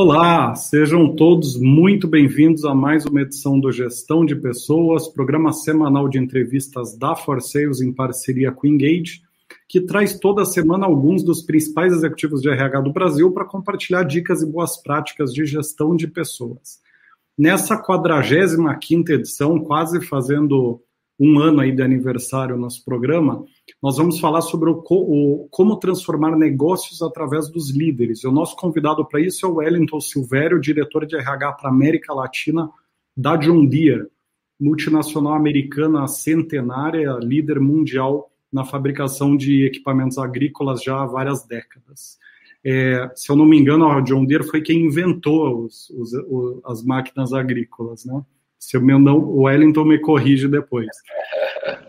Olá, sejam todos muito bem-vindos a mais uma edição do Gestão de Pessoas, programa semanal de entrevistas da For em parceria com Engage, que traz toda semana alguns dos principais executivos de RH do Brasil para compartilhar dicas e boas práticas de gestão de pessoas. Nessa 45ª edição, quase fazendo um ano aí de aniversário nosso programa, nós vamos falar sobre o, o, como transformar negócios através dos líderes. E o nosso convidado para isso é o Wellington Silvério, diretor de RH para América Latina da John Deere, multinacional americana centenária, líder mundial na fabricação de equipamentos agrícolas já há várias décadas. É, se eu não me engano, a John Deere foi quem inventou os, os, as máquinas agrícolas, né? Se eu não, o Wellington me corrige depois.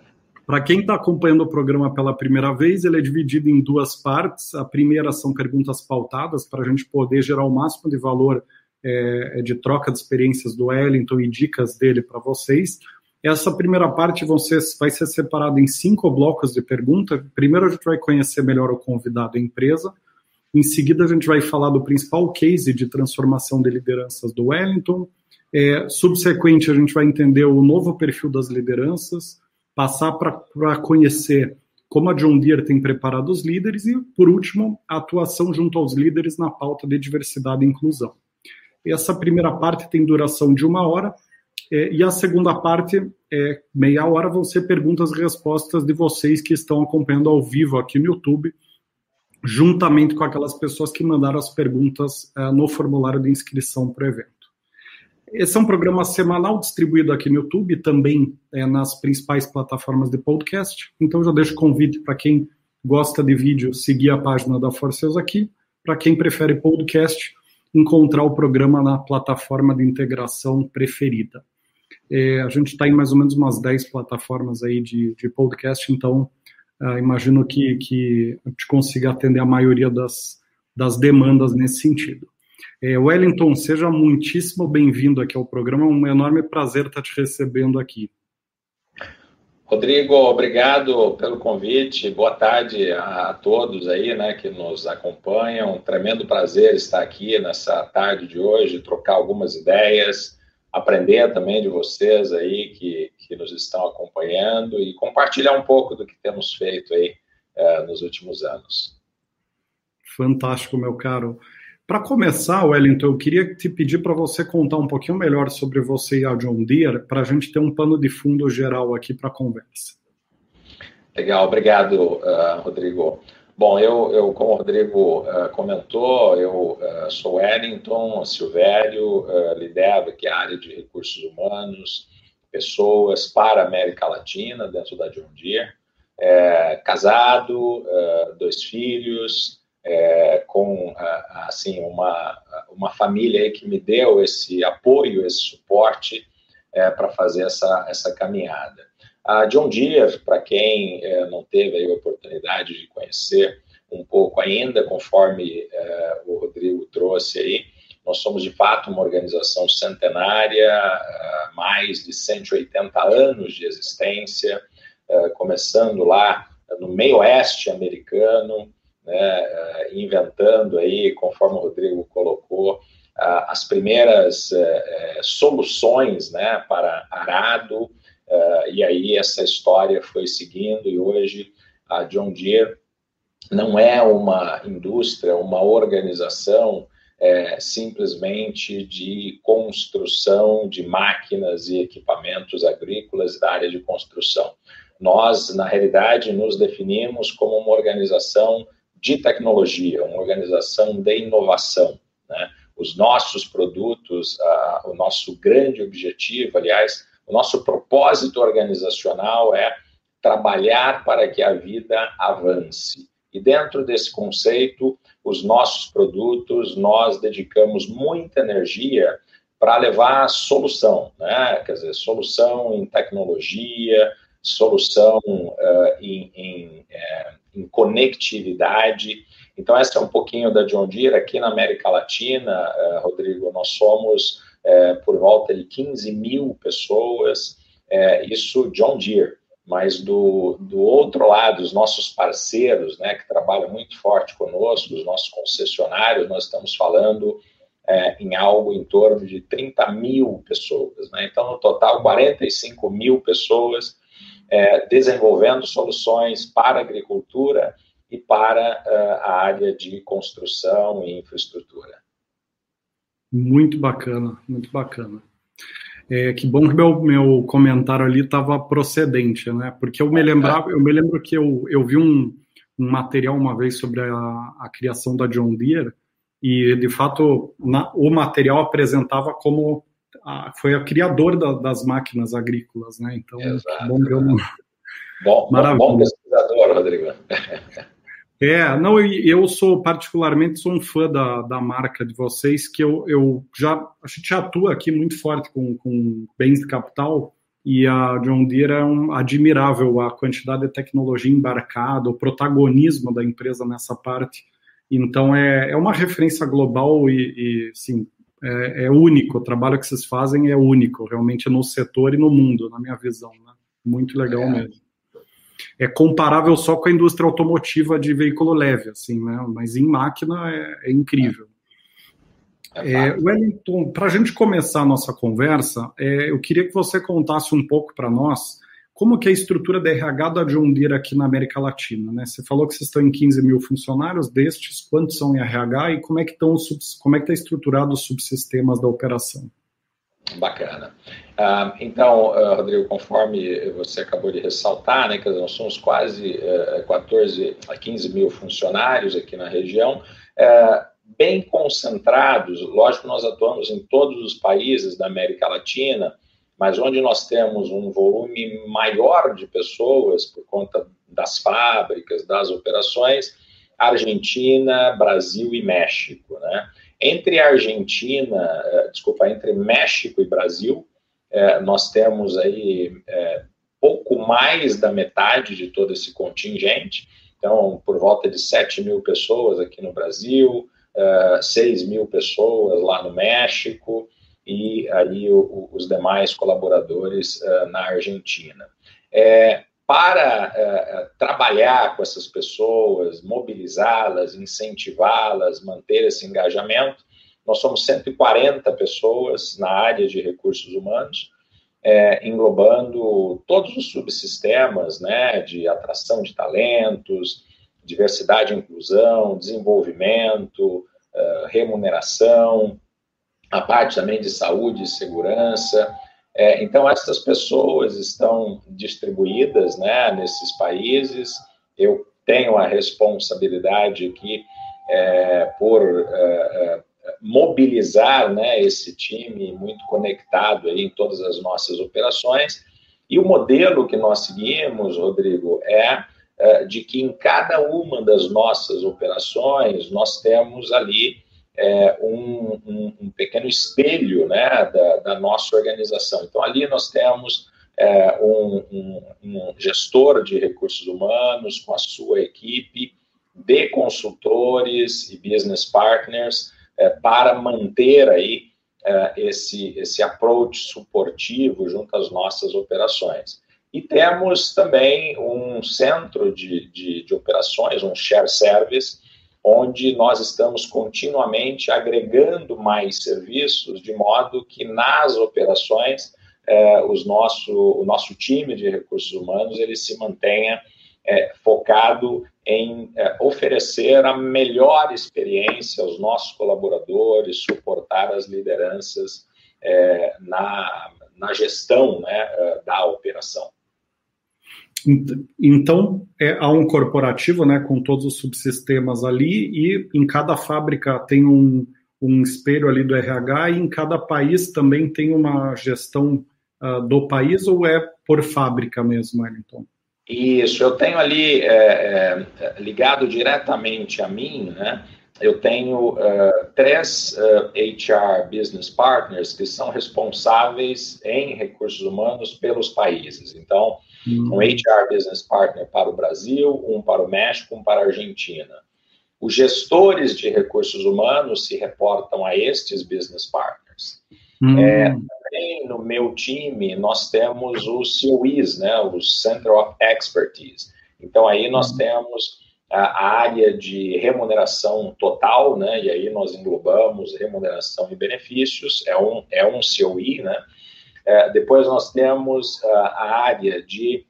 Para quem está acompanhando o programa pela primeira vez, ele é dividido em duas partes. A primeira são perguntas pautadas para a gente poder gerar o máximo de valor é, de troca de experiências do Wellington e dicas dele para vocês. Essa primeira parte ser, vai ser separada em cinco blocos de pergunta. Primeiro a gente vai conhecer melhor o convidado e a empresa. Em seguida a gente vai falar do principal case de transformação de lideranças do Wellington. É, subsequente, a gente vai entender o novo perfil das lideranças, passar para conhecer como a John Deere tem preparado os líderes e, por último, a atuação junto aos líderes na pauta de diversidade e inclusão. Essa primeira parte tem duração de uma hora é, e a segunda parte, é, meia hora, vão ser perguntas e respostas de vocês que estão acompanhando ao vivo aqui no YouTube, juntamente com aquelas pessoas que mandaram as perguntas é, no formulário de inscrição para o evento. Esse é um programa semanal distribuído aqui no YouTube, também é, nas principais plataformas de podcast. Então já deixo convite para quem gosta de vídeo seguir a página da Forceus aqui. Para quem prefere podcast, encontrar o programa na plataforma de integração preferida. É, a gente está em mais ou menos umas 10 plataformas aí de, de podcast, então uh, imagino que, que a gente consiga atender a maioria das, das demandas nesse sentido. É, Wellington, seja muitíssimo bem-vindo aqui ao programa. É um enorme prazer estar te recebendo aqui. Rodrigo, obrigado pelo convite. Boa tarde a todos aí, né, que nos acompanham. Um tremendo prazer estar aqui nessa tarde de hoje, trocar algumas ideias, aprender também de vocês aí que, que nos estão acompanhando e compartilhar um pouco do que temos feito aí eh, nos últimos anos. Fantástico, meu caro. Para começar, Wellington, eu queria te pedir para você contar um pouquinho melhor sobre você e a John Deere, para a gente ter um pano de fundo geral aqui para a conversa. Legal, obrigado, uh, Rodrigo. Bom, eu, eu, como o Rodrigo uh, comentou, eu uh, sou Wellington Silvério, lidero aqui a área de recursos humanos, pessoas para a América Latina, dentro da John Deere. É, casado, dois filhos, é, com assim uma, uma família aí que me deu esse apoio, esse suporte é, para fazer essa, essa caminhada. A John Deere, para quem é, não teve a oportunidade de conhecer um pouco ainda, conforme o Rodrigo trouxe aí, nós somos de fato uma organização centenária, é, mais de 180 anos de existência, começando lá no meio oeste americano, né, eh, inventando aí, conforme o Rodrigo colocou, as primeiras eh, eh, soluções né, para arado, e aí essa história foi seguindo, e hoje a John Deere não é uma indústria, uma organização é, simplesmente de construção de máquinas e equipamentos agrícolas da área de construção. Nós, na realidade, nos definimos como uma organização de tecnologia, uma organização de inovação. Né? Os nossos produtos, uh, o nosso grande objetivo, aliás, o nosso propósito organizacional é trabalhar para que a vida avance. E dentro desse conceito, os nossos produtos, nós dedicamos muita energia para levar solução, né? Quer dizer, solução em tecnologia, solução uh, em, em, é, em, conectividade. Então, essa é um pouquinho da John Deere. Aqui na América Latina, uh, Rodrigo, nós somos uh, por volta de 15 mil pessoas, isso John Deere. Mas do, do outro lado, os nossos parceiros, né, que trabalham muito forte conosco, os nossos concessionários, nós estamos falando é, em algo em torno de 30 mil pessoas. Né? Então, no total, 45 mil pessoas é, desenvolvendo soluções para a agricultura e para uh, a área de construção e infraestrutura. Muito bacana, muito bacana. É, que bom que meu, meu comentário ali estava procedente, né? Porque eu me lembrava, eu me lembro que eu, eu vi um, um material uma vez sobre a, a criação da John Deere e de fato na, o material apresentava como a, foi a criador da, das máquinas agrícolas, né? Então, Exato. bom eu não... Bom, Maravilha. bom pesquisador, Rodrigo. É, não, eu sou particularmente sou um fã da, da marca de vocês, que eu, eu já a gente atua aqui muito forte com, com bens de capital e a John Deere é um, admirável a quantidade de tecnologia embarcada, o protagonismo da empresa nessa parte. Então é, é uma referência global e, e sim, é, é, único. O trabalho que vocês fazem é único, realmente no setor e no mundo, na minha visão. Né? Muito legal é. mesmo é comparável só com a indústria automotiva de veículo leve, assim, né? Mas em máquina é, é incrível. É, é Wellington, para a gente começar a nossa conversa, é, eu queria que você contasse um pouco para nós como que é a estrutura da RH da John Deere aqui na América Latina, né? Você falou que vocês estão em 15 mil funcionários, destes, quantos são em RH e como é que estão como é que está estruturado os subsistemas da operação? Bacana. Uh, então, uh, Rodrigo, conforme você acabou de ressaltar, né, que nós somos quase uh, 14 a 15 mil funcionários aqui na região, uh, bem concentrados. Lógico, nós atuamos em todos os países da América Latina, mas onde nós temos um volume maior de pessoas por conta das fábricas, das operações, Argentina, Brasil e México, né? Entre Argentina, eh, desculpa, entre México e Brasil, eh, nós temos aí eh, pouco mais da metade de todo esse contingente, então, por volta de 7 mil pessoas aqui no Brasil, 6 mil pessoas lá no México e aí os demais colaboradores na Argentina. É, para trabalhar com essas pessoas, mobilizá-las, incentivá-las, manter esse engajamento, nós somos 140 pessoas na área de recursos humanos, é, englobando todos os subsistemas né, de atração de talentos, diversidade e inclusão, desenvolvimento, uh, remuneração, a parte também de saúde segurança. É, então, essas pessoas estão distribuídas né, nesses países. Eu tenho a responsabilidade aqui é, por é, mobilizar né, esse time muito conectado aí em todas as nossas operações. E o modelo que nós seguimos, Rodrigo, é, é de que em cada uma das nossas operações nós temos ali é, um, um, pequeno espelho né, da, da, nossa organização. Então, ali nós temos é, um, um gestor de recursos humanos com a sua equipe de consultores e business partners é, para manter aí é, esse, esse approach suportivo junto às nossas operações. E temos também um centro de, de, de operações, um share service, onde nós estamos continuamente agregando mais serviços, de modo que nas operações é, os nosso, o nosso time de recursos humanos ele se mantenha é, focado em é, oferecer a melhor experiência aos nossos colaboradores, suportar as lideranças na, na gestão né, da operação. Então, é, há um corporativo né, com todos os subsistemas ali, e em cada fábrica tem um, um espelho ali do RH, e em cada país também tem uma gestão uh, do país, ou é por fábrica mesmo, Wellington? Isso, eu tenho ali é, é, ligado diretamente a mim, né? Eu tenho uh, três uh, HR business partners que são responsáveis em recursos humanos pelos países. Então. Um HR business partner para o Brasil, um para o México, um para a Argentina. Os gestores de recursos humanos se reportam a estes business partners. Uhum. É, também no meu time nós temos os COEs, né, os Center of Expertise. Então aí nós uhum. temos a área de remuneração total, né? E aí nós englobamos remuneração e benefícios, é um, é um COI, né? É, depois nós temos a, a área de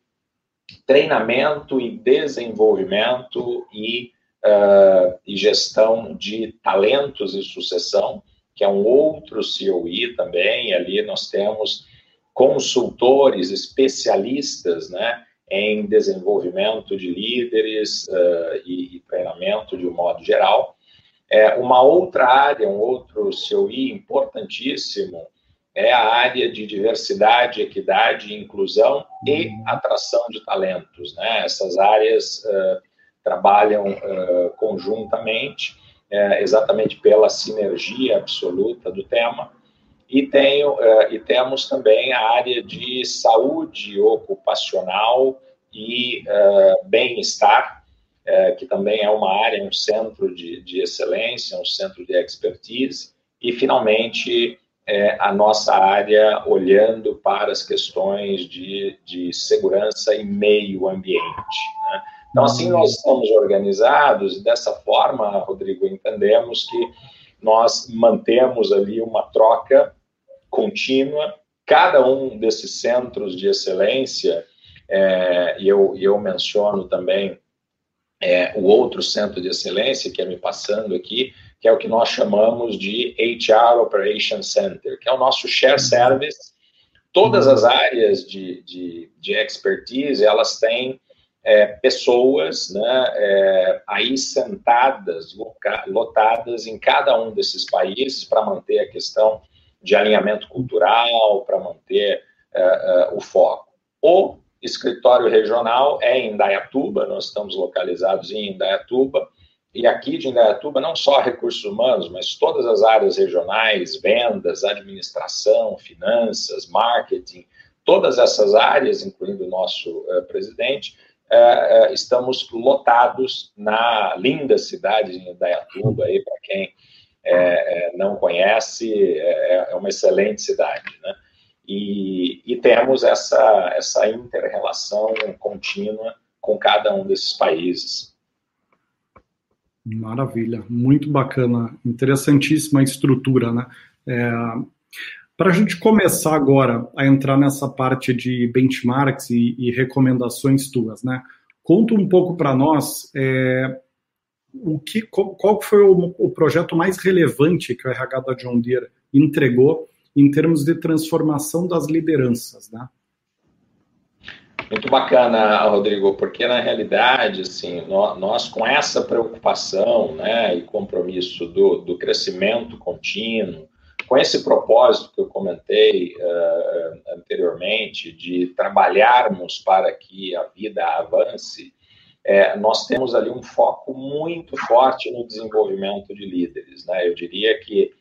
treinamento e desenvolvimento e, uh, e gestão de talentos e sucessão, que é um outro COI também. Ali nós temos consultores, especialistas, né? em desenvolvimento de líderes uh, e, e, treinamento de um modo geral. É, uma outra área, um outro COI importantíssimo é a área de diversidade, equidade, inclusão e atração de talentos. Né? Essas áreas uh, trabalham uh, conjuntamente, exatamente pela sinergia absoluta do tema. E, tenho, uh, e temos também a área de saúde ocupacional e uh, bem-estar, uh, que também é uma área, um centro de, de excelência, um centro de expertise. E, finalmente, a nossa área olhando para as questões de, de segurança e meio ambiente. Né? Então, assim, nós estamos organizados e, dessa forma, Rodrigo, entendemos que nós mantemos ali uma troca contínua. Cada um desses centros de excelência, é, e eu, eu menciono também é, o outro centro de excelência que é me passando aqui, que é o que nós chamamos de HR Operation Center, que é o nosso share service. Todas as áreas de, de, de expertise, elas têm é, pessoas né, é, aí sentadas, lotadas em cada um desses países para manter a questão de alinhamento cultural, para manter uh, uh, o foco. O escritório regional é em Indaiatuba, nós estamos localizados em Indaiatuba, e aqui de Indaiatuba, não só recursos humanos, mas todas as áreas regionais, vendas, administração, finanças, marketing, todas essas áreas, incluindo o nosso uh, presidente, uh, uh, estamos lotados na linda cidade de Indaiatuba, aí para quem é, é, não conhece, é, é, uma excelente cidade, né? E, e temos essa, essa inter-relação contínua com cada um desses países. Maravilha, muito bacana, interessantíssima estrutura, né? É, Para a gente começar agora a entrar nessa parte de benchmarks e, e recomendações tuas, né? Conta um pouco para nós é, o que, qual foi o, o, projeto mais relevante que o RH da John Deere entregou em termos de transformação das lideranças, né? Muito bacana, Rodrigo, porque na realidade, assim, nós, com essa preocupação, né, e compromisso do, do crescimento contínuo, com esse propósito que eu comentei uh, anteriormente de trabalharmos para que a vida avance, é, nós temos ali um foco muito forte no desenvolvimento de líderes. Né? Eu diria que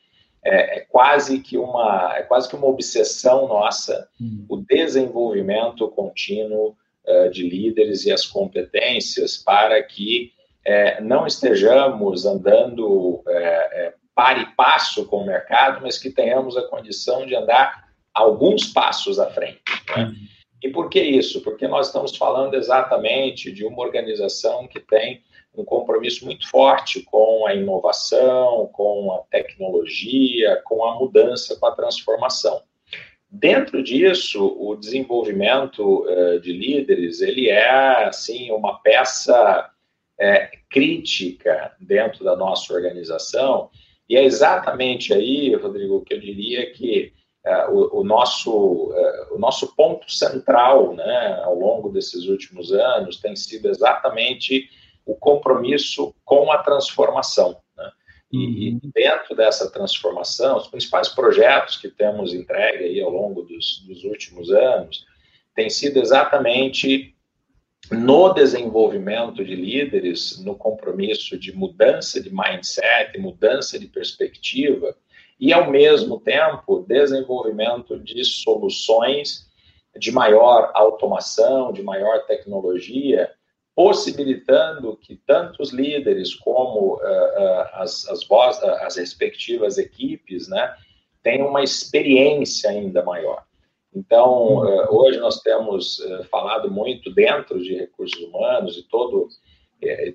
é, é quase que uma é quase que uma obsessão nossa hum. o desenvolvimento contínuo uh, de líderes e as competências para que é, não estejamos andando é, é, para e passo com o mercado, mas que tenhamos a condição de andar alguns passos à frente. Né? Hum. E por que isso? Porque nós estamos falando exatamente de uma organização que tem um compromisso muito forte com a inovação, com a tecnologia, com a mudança, com a transformação. Dentro disso, o desenvolvimento uh, de líderes ele é assim uma peça é, crítica dentro da nossa organização e é exatamente aí, Rodrigo, que eu diria que é, o, o, nosso, é, o nosso ponto central né, ao longo desses últimos anos tem sido exatamente o compromisso com a transformação. Né? E, uhum. dentro dessa transformação, os principais projetos que temos entregue aí ao longo dos, dos últimos anos têm sido exatamente no desenvolvimento de líderes, no compromisso de mudança de mindset, mudança de perspectiva, e, ao mesmo tempo, desenvolvimento de soluções de maior automação, de maior tecnologia, possibilitando que tanto os líderes como uh, uh, as, as, voz, uh, as respectivas equipes né, tenham uma experiência ainda maior. Então, hoje nós temos falado muito dentro de recursos humanos e todo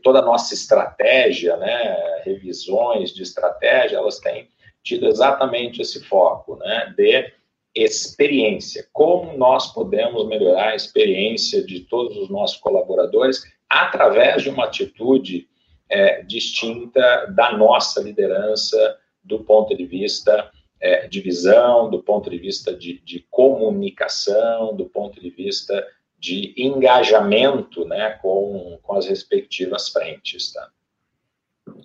toda a nossa estratégia, né, revisões de estratégia, elas têm tido exatamente esse foco, né, de experiência. Como nós podemos melhorar a experiência de todos os nossos colaboradores através de uma atitude é, distinta da nossa liderança do ponto de vista é, de visão, do ponto de vista de, de, comunicação, do ponto de vista de engajamento né, com, com as respectivas frentes. Tá?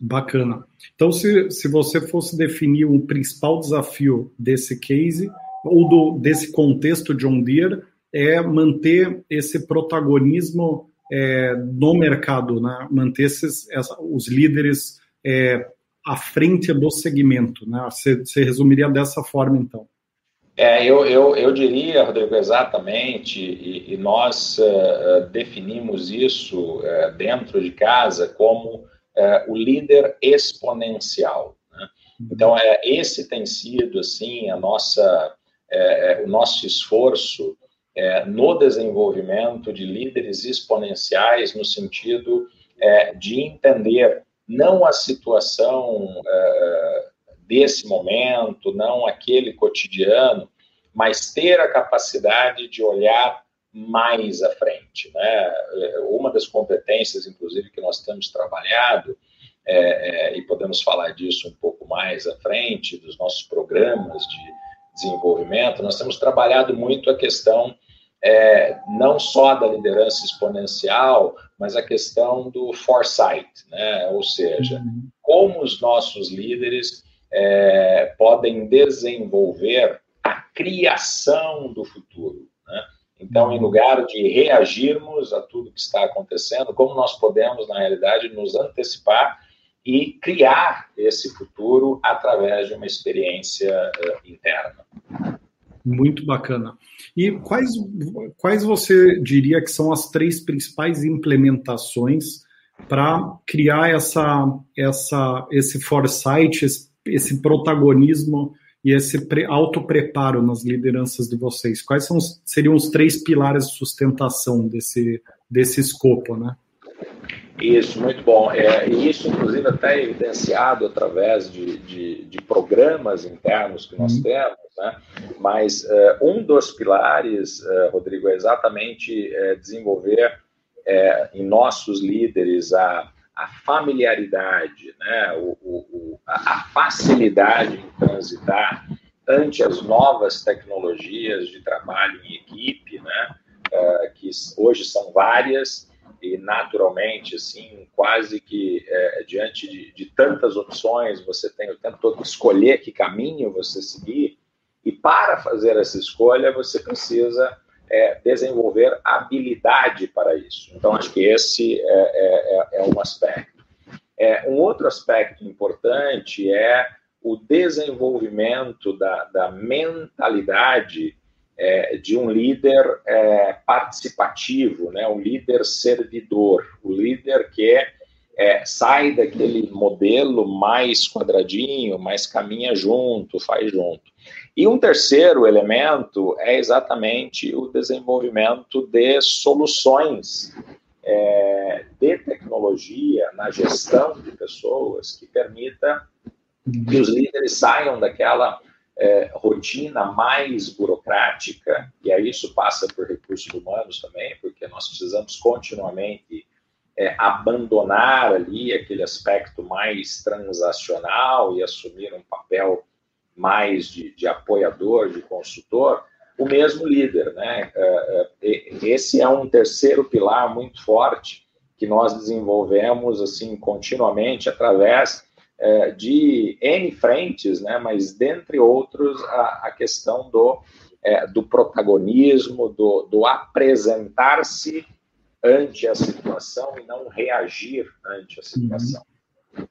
Bacana. Então, se, se você fosse definir o principal desafio desse case, ou do, desse contexto John Deere, é manter esse protagonismo é, no mercado, né? manter esses, essa, os líderes é, à frente do segmento. Né? Você, você resumiria dessa forma, então? É, eu, eu, eu diria, Rodrigo, exatamente, e, e nós uh, definimos isso uh, dentro de casa como uh, o líder exponencial. Né? Então, é, esse tem sido, assim, a nossa, o nosso esforço no desenvolvimento de líderes exponenciais no sentido de entender não a situação desse momento, não aquele cotidiano, mas ter a capacidade de olhar mais à frente. Né? Uma das competências, inclusive, que nós temos trabalhado, é, é, e podemos falar disso um pouco mais à frente, dos nossos programas de desenvolvimento, nós temos trabalhado muito a questão é, não só da liderança exponencial, mas a questão do foresight, né? ou seja, uhum. como os nossos líderes é, podem desenvolver a criação do futuro. Né? Então, em lugar de reagirmos a tudo que está acontecendo, como nós podemos, na realidade, nos antecipar e criar esse futuro através de uma experiência uh, interna. Muito bacana. E quais, quais você diria que são as três principais implementações para criar essa, essa, esse foresight, esse esse protagonismo e esse auto-preparo nas lideranças de vocês? Quais são, seriam os três pilares de sustentação desse, desse escopo, né? Isso, muito bom. É, isso, inclusive, até evidenciado através de, de, de programas internos que nós uhum. temos, né? Mas uh, um dos pilares, uh, Rodrigo, é exatamente uh, desenvolver em nossos líderes a, a familiaridade, né, o, o, a facilidade em transitar ante as novas tecnologias de trabalho em equipe, né, que hoje são várias e naturalmente, assim, quase que é, diante de, de, tantas opções, você tem o tempo todo que escolher que caminho você seguir e para fazer essa escolha você precisa é, desenvolver habilidade para isso. Então, acho que esse é, é, é, é um aspecto. É, um outro aspecto importante é o desenvolvimento da, da mentalidade é, de um líder é, participativo, né? um líder servidor, o líder que é, sai daquele modelo mais quadradinho, mais caminha junto, faz junto. E um terceiro elemento é exatamente o desenvolvimento de soluções é, de tecnologia na gestão de pessoas que permita que os líderes saiam daquela é, rotina mais burocrática, e aí isso passa por recursos humanos também, porque nós precisamos continuamente é, abandonar ali aquele aspecto mais transacional e assumir um papel mais de, de apoiador, de consultor, o mesmo líder. Né? É, é, esse é um terceiro pilar muito forte que nós desenvolvemos assim continuamente através é, de N frentes, né? mas dentre outros a, a questão do, do protagonismo, do, do apresentar-se ante a situação e não reagir ante a situação. Uhum.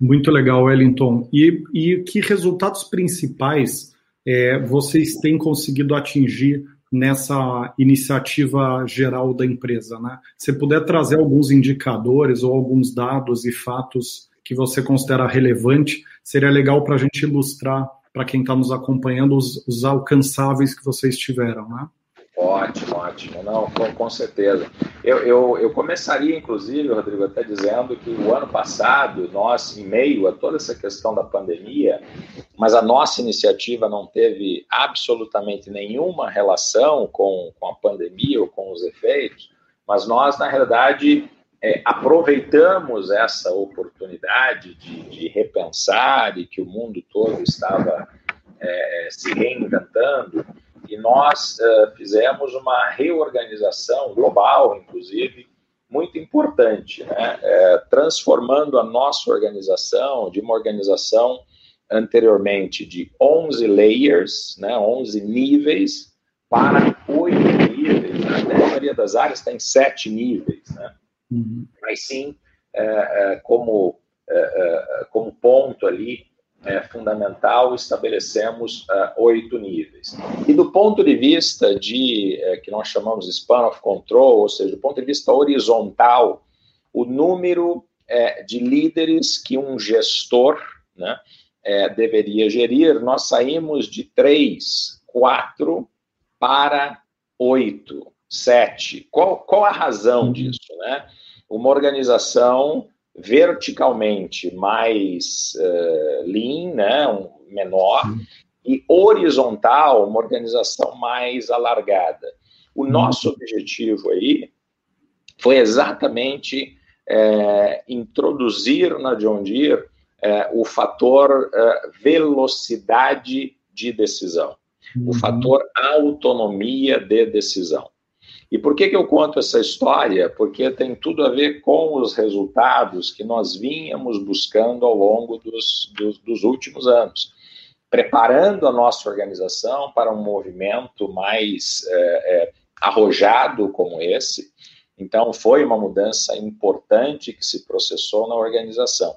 Muito legal, Wellington. E, e que resultados principais é, vocês têm conseguido atingir nessa iniciativa geral da empresa? Né? Se puder trazer alguns indicadores ou alguns dados e fatos que você considera relevante, seria legal para a gente ilustrar para quem está nos acompanhando os, os, alcançáveis que vocês tiveram, né? Ótimo, ótimo. Não, com, com certeza. Eu, eu, eu, começaria, inclusive, Rodrigo, até dizendo que o ano passado, nós, em meio a toda essa questão da pandemia, mas a nossa iniciativa não teve absolutamente nenhuma relação com, com a pandemia ou com os efeitos, mas nós, na realidade, é, aproveitamos essa oportunidade de, de, repensar e que o mundo todo estava é, se reinventando e nós uh, fizemos uma reorganização global, inclusive, muito importante, né? É, transformando a nossa organização de uma organização anteriormente de 11 layers, né, 11 níveis, para 8 níveis. Né? A maioria das áreas tem 7 níveis, né? Uhum. mas sim, é, é, como, é, é, como ponto ali, é, fundamental, estabelecemos uh, oito níveis. E do ponto de vista de, que nós chamamos de span of control, ou seja, do ponto de vista horizontal, o número de líderes que um gestor né, é, deveria gerir, nós saímos de três, quatro para oito, sete. Qual, qual a razão uhum. disso? Né? Uma organização verticalmente mais uh, lean, né, um menor, e horizontal, uma organização mais alargada. O nosso objetivo aí foi exatamente é, introduzir na John Deere é, o fator é, velocidade de decisão, uhum. o fator autonomia de decisão. E por que, que eu conto essa história? Porque tem tudo a ver com os resultados que nós vínhamos buscando ao longo dos, dos, dos últimos anos, preparando a nossa organização para um movimento mais é, é, arrojado como esse. Então, foi uma mudança importante que se processou na organização.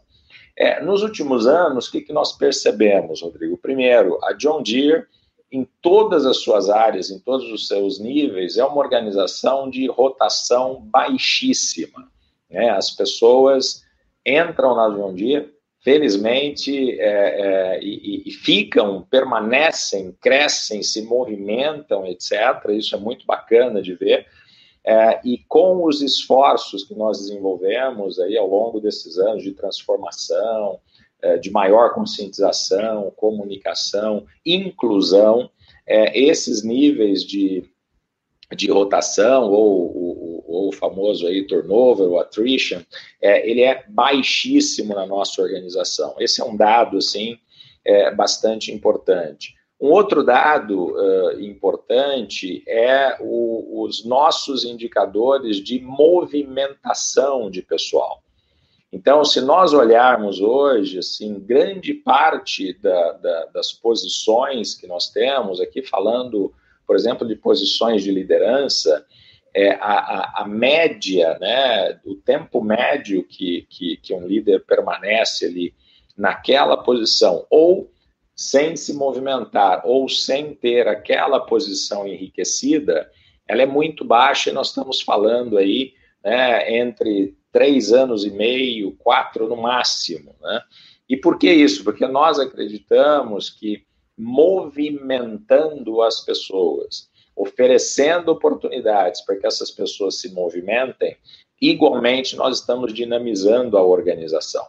É, nos últimos anos, o que, que nós percebemos, Rodrigo? Primeiro, a John Deere em todas as suas áreas, em todos os seus níveis, é uma organização de rotação baixíssima. Né? As pessoas entram na John Deere, felizmente, é, é, e, e, ficam, permanecem, crescem, se movimentam, etc. Isso é muito bacana de ver. É, e com os esforços que nós desenvolvemos aí ao longo desses anos de transformação, de maior conscientização, comunicação, inclusão, é, esses níveis de, de rotação ou, ou, o famoso aí turnover ou attrition, é, ele é baixíssimo na nossa organização. Esse é um dado assim bastante importante. Um outro dado uh, importante é o, os nossos indicadores de movimentação de pessoal. Então, se nós olharmos hoje, assim, grande parte da, da, das posições que nós temos, aqui falando, por exemplo, de posições de liderança, é, a, a, a, média, né, o tempo médio que, que, que um líder permanece ali naquela posição, ou sem se movimentar, ou sem ter aquela posição enriquecida, ela é muito baixa e nós estamos falando aí né, entre três anos e meio, quatro no máximo. Né? E por que isso? Porque nós acreditamos que movimentando as pessoas, oferecendo oportunidades para que essas pessoas se movimentem, igualmente nós estamos dinamizando a organização.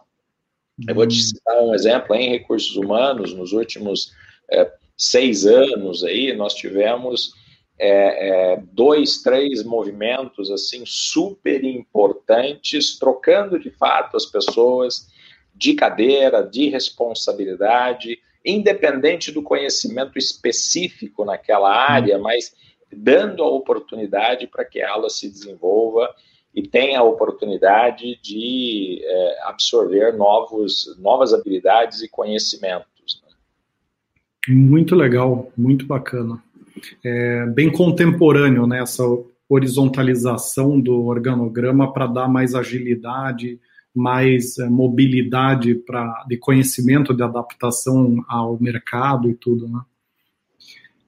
Eu vou te hum. citar um exemplo em recursos humanos, nos últimos é, seis anos aí, nós tivemos é, é, dois, três movimentos assim super importantes, trocando de fato as pessoas de cadeira, de responsabilidade, independente do conhecimento específico naquela área, uhum. mas dando a oportunidade para que ela se desenvolva e tenha a oportunidade de é, absorver novos, novas habilidades e conhecimentos. Né? Muito legal, muito bacana é, bem contemporâneo, né, essa horizontalização do organograma para dar mais agilidade, mais é, mobilidade para de conhecimento, de adaptação ao mercado e tudo, né?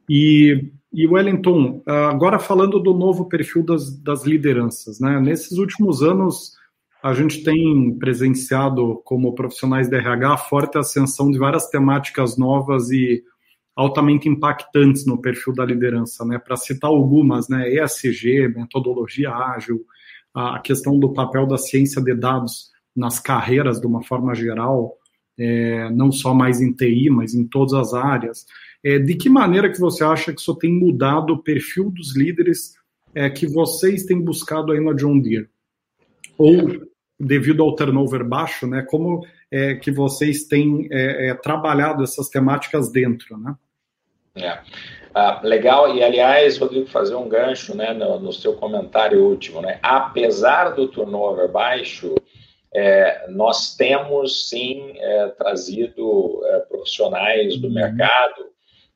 E, e Wellington, agora falando do novo perfil das, das lideranças, né? Nesses últimos anos, a gente tem presenciado como profissionais de RH a forte ascensão de várias temáticas novas e altamente impactantes no perfil da liderança, né? Para citar algumas, né? ESG, metodologia ágil, a questão do papel da ciência de dados nas carreiras de uma forma geral, é, não só mais em TI, mas em todas as áreas. É, de que maneira que você acha que isso tem mudado o perfil dos líderes é, que vocês têm buscado aí na John Deere? Ou devido ao turnover baixo, né? Como é, que vocês têm é, é, trabalhado essas temáticas dentro, né? É. Ah, legal, e aliás, Rodrigo, fazer um gancho né, no, no seu comentário último. Né? Apesar do turnover baixo, é, nós temos sim é, trazido é, profissionais do uhum. mercado,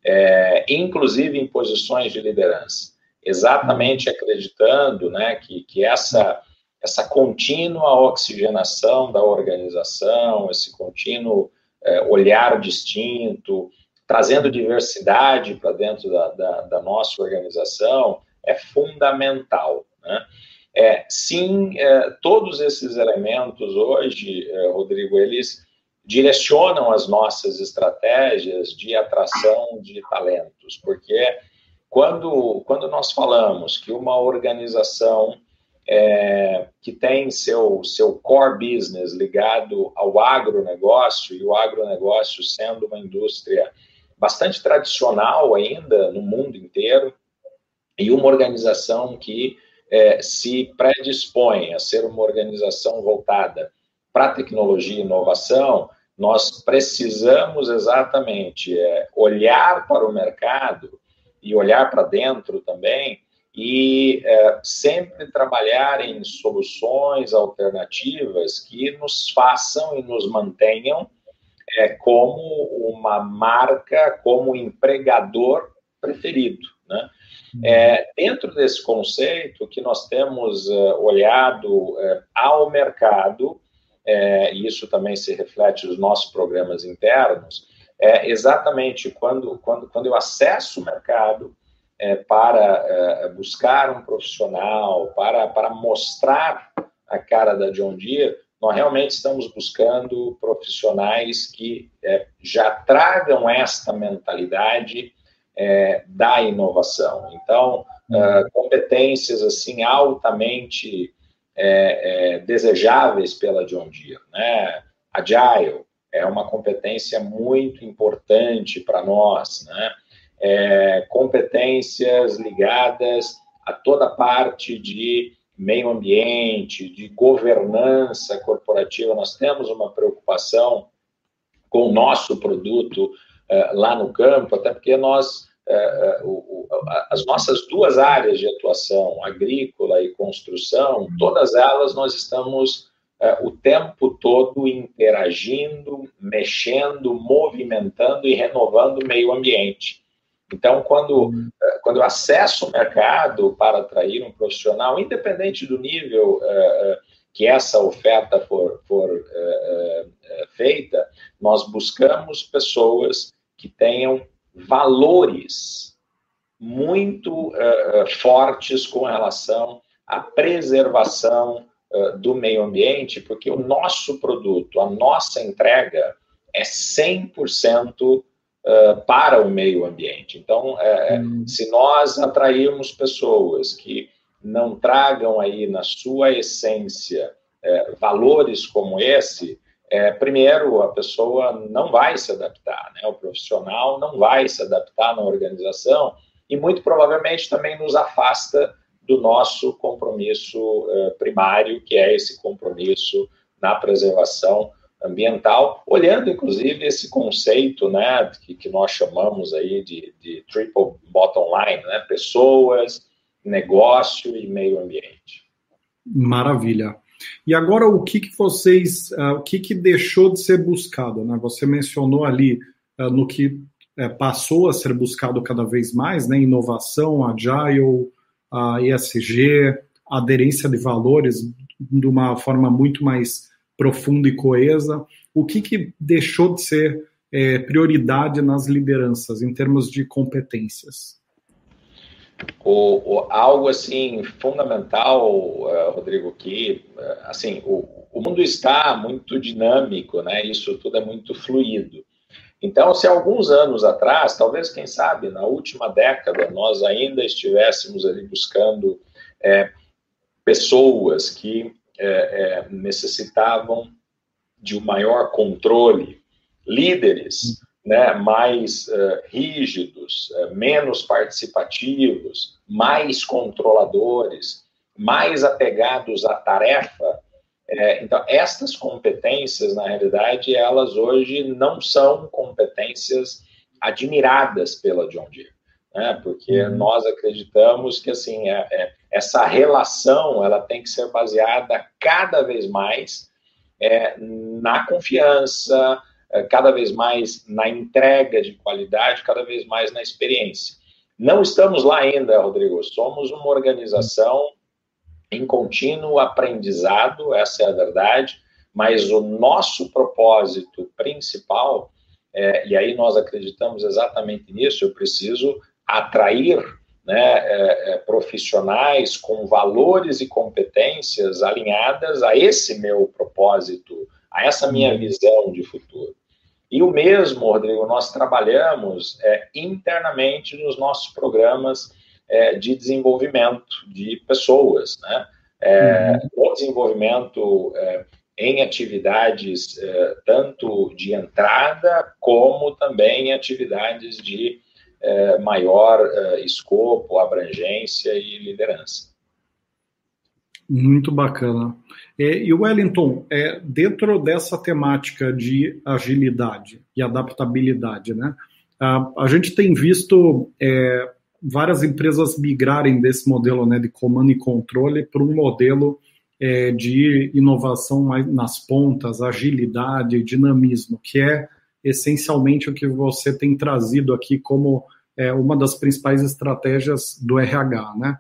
é, inclusive em posições de liderança, exatamente acreditando né, que, que essa, essa contínua oxigenação da organização, esse contínuo é, olhar distinto, trazendo diversidade para dentro da, da, da, nossa organização, é fundamental. Né? É, sim, é, todos esses elementos hoje, é, Rodrigo, eles direcionam as nossas estratégias de atração de talentos, porque quando, quando nós falamos que uma organização é, que tem seu, seu core business ligado ao agronegócio, e o agronegócio sendo uma indústria bastante tradicional ainda no mundo inteiro, e uma organização que é, se predispõe a ser uma organização voltada para tecnologia e inovação, nós precisamos exatamente é, olhar para o mercado e olhar para dentro também e é, sempre trabalhar em soluções alternativas que nos façam e nos mantenham é, como uma marca, como empregador preferido. Né? É, dentro desse conceito que nós temos uh, olhado uh, ao mercado, é, e isso também se reflete nos nossos programas internos, é exatamente quando, quando, quando eu acesso o mercado para buscar um profissional, para, para mostrar a cara da John Deere, nós realmente estamos buscando profissionais que é, já tragam esta mentalidade é, da inovação. Então, uh, competências assim altamente é, é, desejáveis pela John Deere, né? Agile é uma competência muito importante para nós, né? É, competências ligadas a toda parte de meio ambiente, de governança corporativa. Nós temos uma preocupação com o nosso produto uh, lá no campo, até porque nós, uh, uh, as nossas duas áreas de atuação, agrícola e construção, todas elas nós estamos o tempo todo interagindo, mexendo, movimentando e renovando o meio ambiente. Então, quando, uhum. Eh, quando eu acesso o mercado para atrair um profissional, independente do nível uh, que essa oferta for, for uh, uh, feita, nós buscamos pessoas que tenham valores muito fortes com relação à preservação do meio ambiente, porque o nosso produto, a nossa entrega é 100% uh, para o meio ambiente. Então, é, hum. se nós atrairmos pessoas que não tragam aí na sua essência é, valores como esse, é, primeiro, a pessoa não vai se adaptar, né? o profissional não vai se adaptar na organização e muito provavelmente também nos afasta do nosso compromisso primário, que é esse compromisso na preservação ambiental, olhando inclusive esse conceito, né, que, que nós chamamos aí de, de triple bottom line, né, pessoas, negócio e meio ambiente. Maravilha. E agora o que, que vocês, uh, o que, que deixou de ser buscado, né? Você mencionou ali uh, no que uh, passou a ser buscado cada vez mais, né? Inovação, agile, a ESG, aderência de valores de uma forma muito mais profunda e coesa. O que, que deixou de ser é, prioridade nas lideranças em termos de competências? O, o, algo assim fundamental, uh, Rodrigo, que uh, assim o, o, mundo está muito dinâmico, né? Isso tudo é muito fluido. Então, se alguns anos atrás, talvez, quem sabe, na última década, nós ainda estivéssemos ali buscando é, pessoas que é, é, necessitavam de um maior controle, líderes né, mais uh, rígidos, uh, menos participativos, mais controladores, mais apegados à tarefa. É, então, estas competências, na realidade, elas hoje não são competências admiradas pela John Deere, né, porque uhum. nós acreditamos que assim é, é, essa relação ela tem que ser baseada cada vez mais é, na confiança, é, cada vez mais na entrega de qualidade, cada vez mais na experiência. Não estamos lá ainda, Rodrigo. Somos uma organização em contínuo aprendizado, essa é a verdade, mas o nosso propósito principal, é, e aí nós acreditamos exatamente nisso, eu preciso atrair né, é, é, profissionais com valores e competências alinhadas a esse meu propósito, a essa minha uhum. visão de futuro. E o mesmo, Rodrigo, nós trabalhamos é, internamente nos nossos programas é, de desenvolvimento de pessoas, né? É, uhum. O desenvolvimento é, em atividades tanto de entrada como também em atividades de é, maior é, escopo, abrangência e liderança. Muito bacana. É, e Wellington, é, dentro dessa temática de agilidade e adaptabilidade, né, a, a gente tem visto é, várias empresas migrarem desse modelo né, de comando e controle para um modelo é, de inovação nas pontas, agilidade, dinamismo, que é essencialmente o que você tem trazido aqui como é, uma das principais estratégias do RH. Né?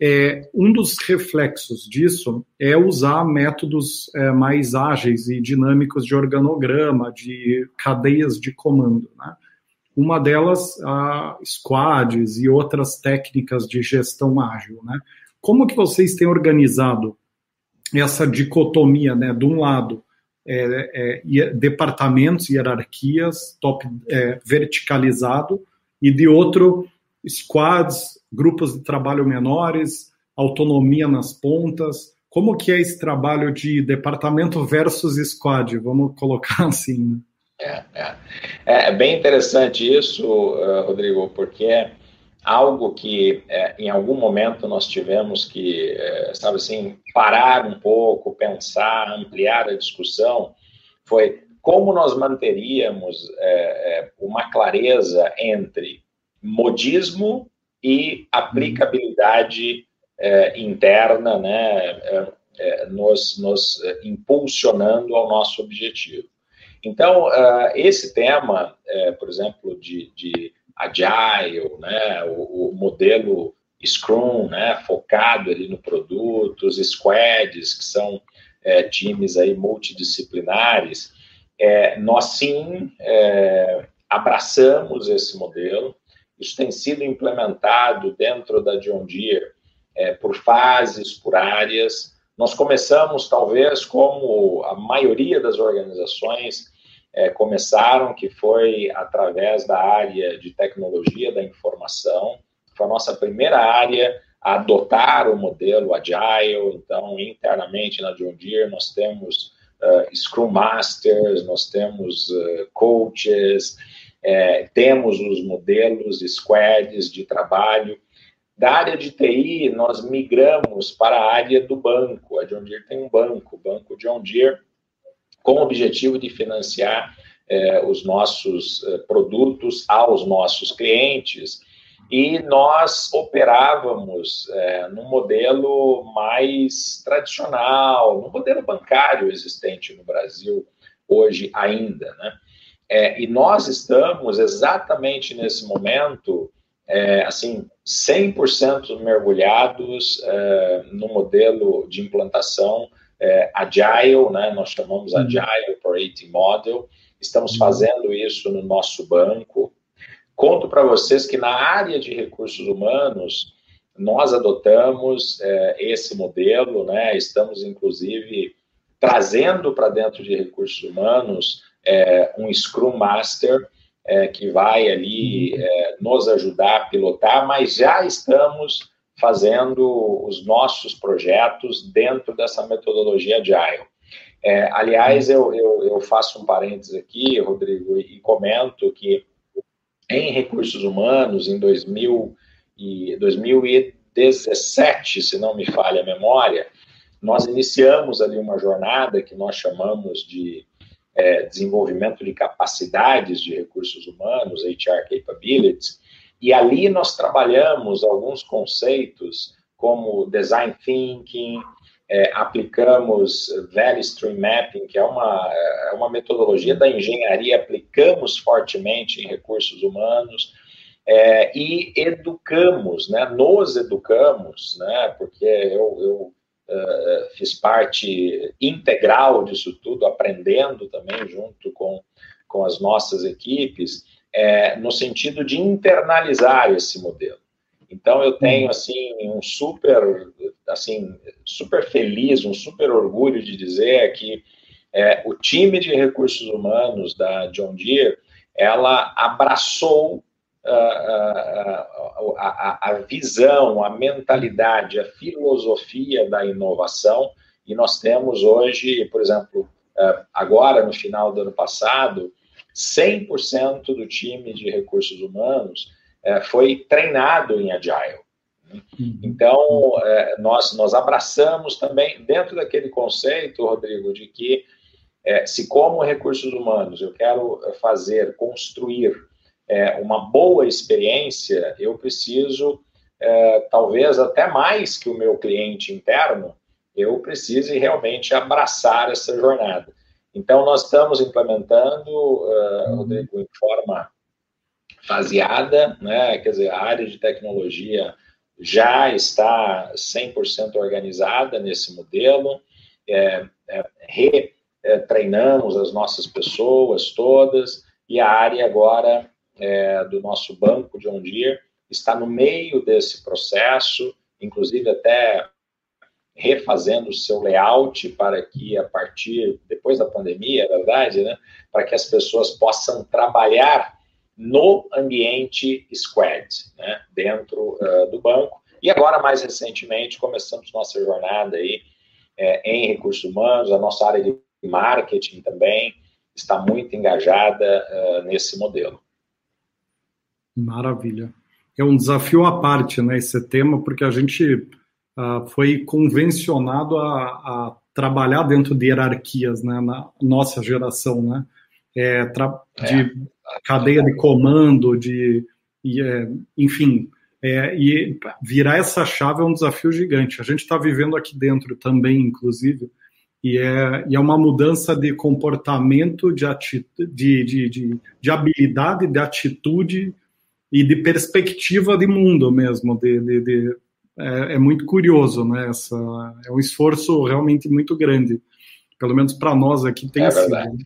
É, um dos reflexos disso é usar métodos é, mais ágeis e dinâmicos de organograma, de cadeias de comando. Né? Uma delas, a squads e outras técnicas de gestão ágil. Né? Como que vocês têm organizado essa dicotomia, né? de um lado, é, é, departamentos, hierarquias, top é, verticalizado, e de outro, squads, grupos de trabalho menores, autonomia nas pontas. Como que é esse trabalho de departamento versus squad? Vamos colocar assim. Né? É, é. é bem interessante isso, uh, Rodrigo, porque é algo que é, em algum momento nós tivemos que, é, sabe assim, parar um pouco, pensar, ampliar a discussão, foi como nós manteríamos é, é, uma clareza entre modismo e aplicabilidade é, interna, né, é, é, nos, nos impulsionando ao nosso objetivo. Então, esse tema, por exemplo, de, de agile, né, o, o, modelo Scrum, né, focado ali no produto, os squads, que são times aí multidisciplinares, é, nós sim é, abraçamos esse modelo. Isso tem sido implementado dentro da John Deere é, por fases, por áreas. Nós começamos, talvez, como a maioria das organizações é, começaram, que foi através da área de tecnologia da informação. Foi a nossa primeira área a adotar o modelo Agile. Então, internamente na John Deere, nós temos uh, Scrum Masters, nós temos uh, coaches, é, temos os modelos squads de trabalho. Da área de TI, nós migramos para a área do banco. A John Deere tem um banco, o Banco John Deere, com o objetivo de financiar é, os nossos é, produtos aos nossos clientes e nós operávamos é, num modelo mais tradicional, no modelo bancário existente no Brasil hoje ainda, né? É, e nós estamos exatamente nesse momento, é, assim, 100% mergulhados é, no modelo de implantação é, Agile, né? Nós chamamos uhum. Agile Operating Model. Estamos uhum. fazendo isso no nosso banco, Conto para vocês que na área de recursos humanos, nós adotamos é, esse modelo, né? estamos trazendo para dentro de recursos humanos é, um Scrum Master é, que vai ali é, nos ajudar a pilotar, mas já estamos fazendo os nossos projetos dentro dessa metodologia Agile. É, aliás, eu, eu, eu, faço um parênteses aqui, Rodrigo, e comento que em recursos humanos, em 2000 e 2017, se não me falha a memória, nós iniciamos ali uma jornada que nós chamamos de é, desenvolvimento de capacidades de recursos humanos, HR Capabilities, e ali nós trabalhamos alguns conceitos como design thinking, é, aplicamos Value Stream Mapping, que é uma, é uma metodologia da engenharia, aplicamos fortemente em recursos humanos, é, e educamos, né, nos educamos, né, porque eu, eu uh, fiz parte integral disso tudo, aprendendo também junto com, com as nossas equipes, é, no sentido de internalizar esse modelo. Então eu tenho assim um super assim super feliz, um super orgulho de dizer que é, o time de recursos humanos da John Deere ela abraçou uh, uh, a, a, visão, a mentalidade, a filosofia da inovação. E nós temos hoje, por exemplo, uh, agora no final do ano passado 100% do time de recursos humanos é, foi treinado em Agile. Né? Uhum. Então, é, nós, nós abraçamos também, dentro daquele conceito, Rodrigo, de que é, se como recursos humanos eu quero fazer, construir é, uma boa experiência, eu preciso, é, talvez até mais que o meu cliente interno, eu precise realmente abraçar essa jornada. Então, nós estamos implementando, uh, Rodrigo, em forma faseada, né? quer dizer, a área de tecnologia já está 100% organizada nesse modelo, é, é, retreinamos as nossas pessoas todas, e a área agora é, do nosso banco de Ondir está no meio desse processo, inclusive até refazendo o seu layout para que, a partir, depois da pandemia, é verdade, né, para que as pessoas possam trabalhar no ambiente Squad, né, dentro uh, do banco. E agora, mais recentemente, começamos nossa jornada aí é, em recursos humanos, a nossa área de marketing também está muito engajada uh, nesse modelo. Maravilha. É um desafio à parte, né, esse tema, porque a gente uh, foi convencionado a, a, trabalhar dentro de hierarquias, né, na nossa geração, né, é, de é. Cadeia de comando, de, e, é, enfim, é, e virar essa chave é um desafio gigante. A gente está vivendo aqui dentro também, inclusive, e é, e é uma mudança de comportamento, de, de, de, de, de habilidade, de atitude e de perspectiva de mundo mesmo, de, de, de é, é, muito curioso, né? Essa, é um esforço realmente muito grande, pelo menos para nós aqui tem é sido. Verdade.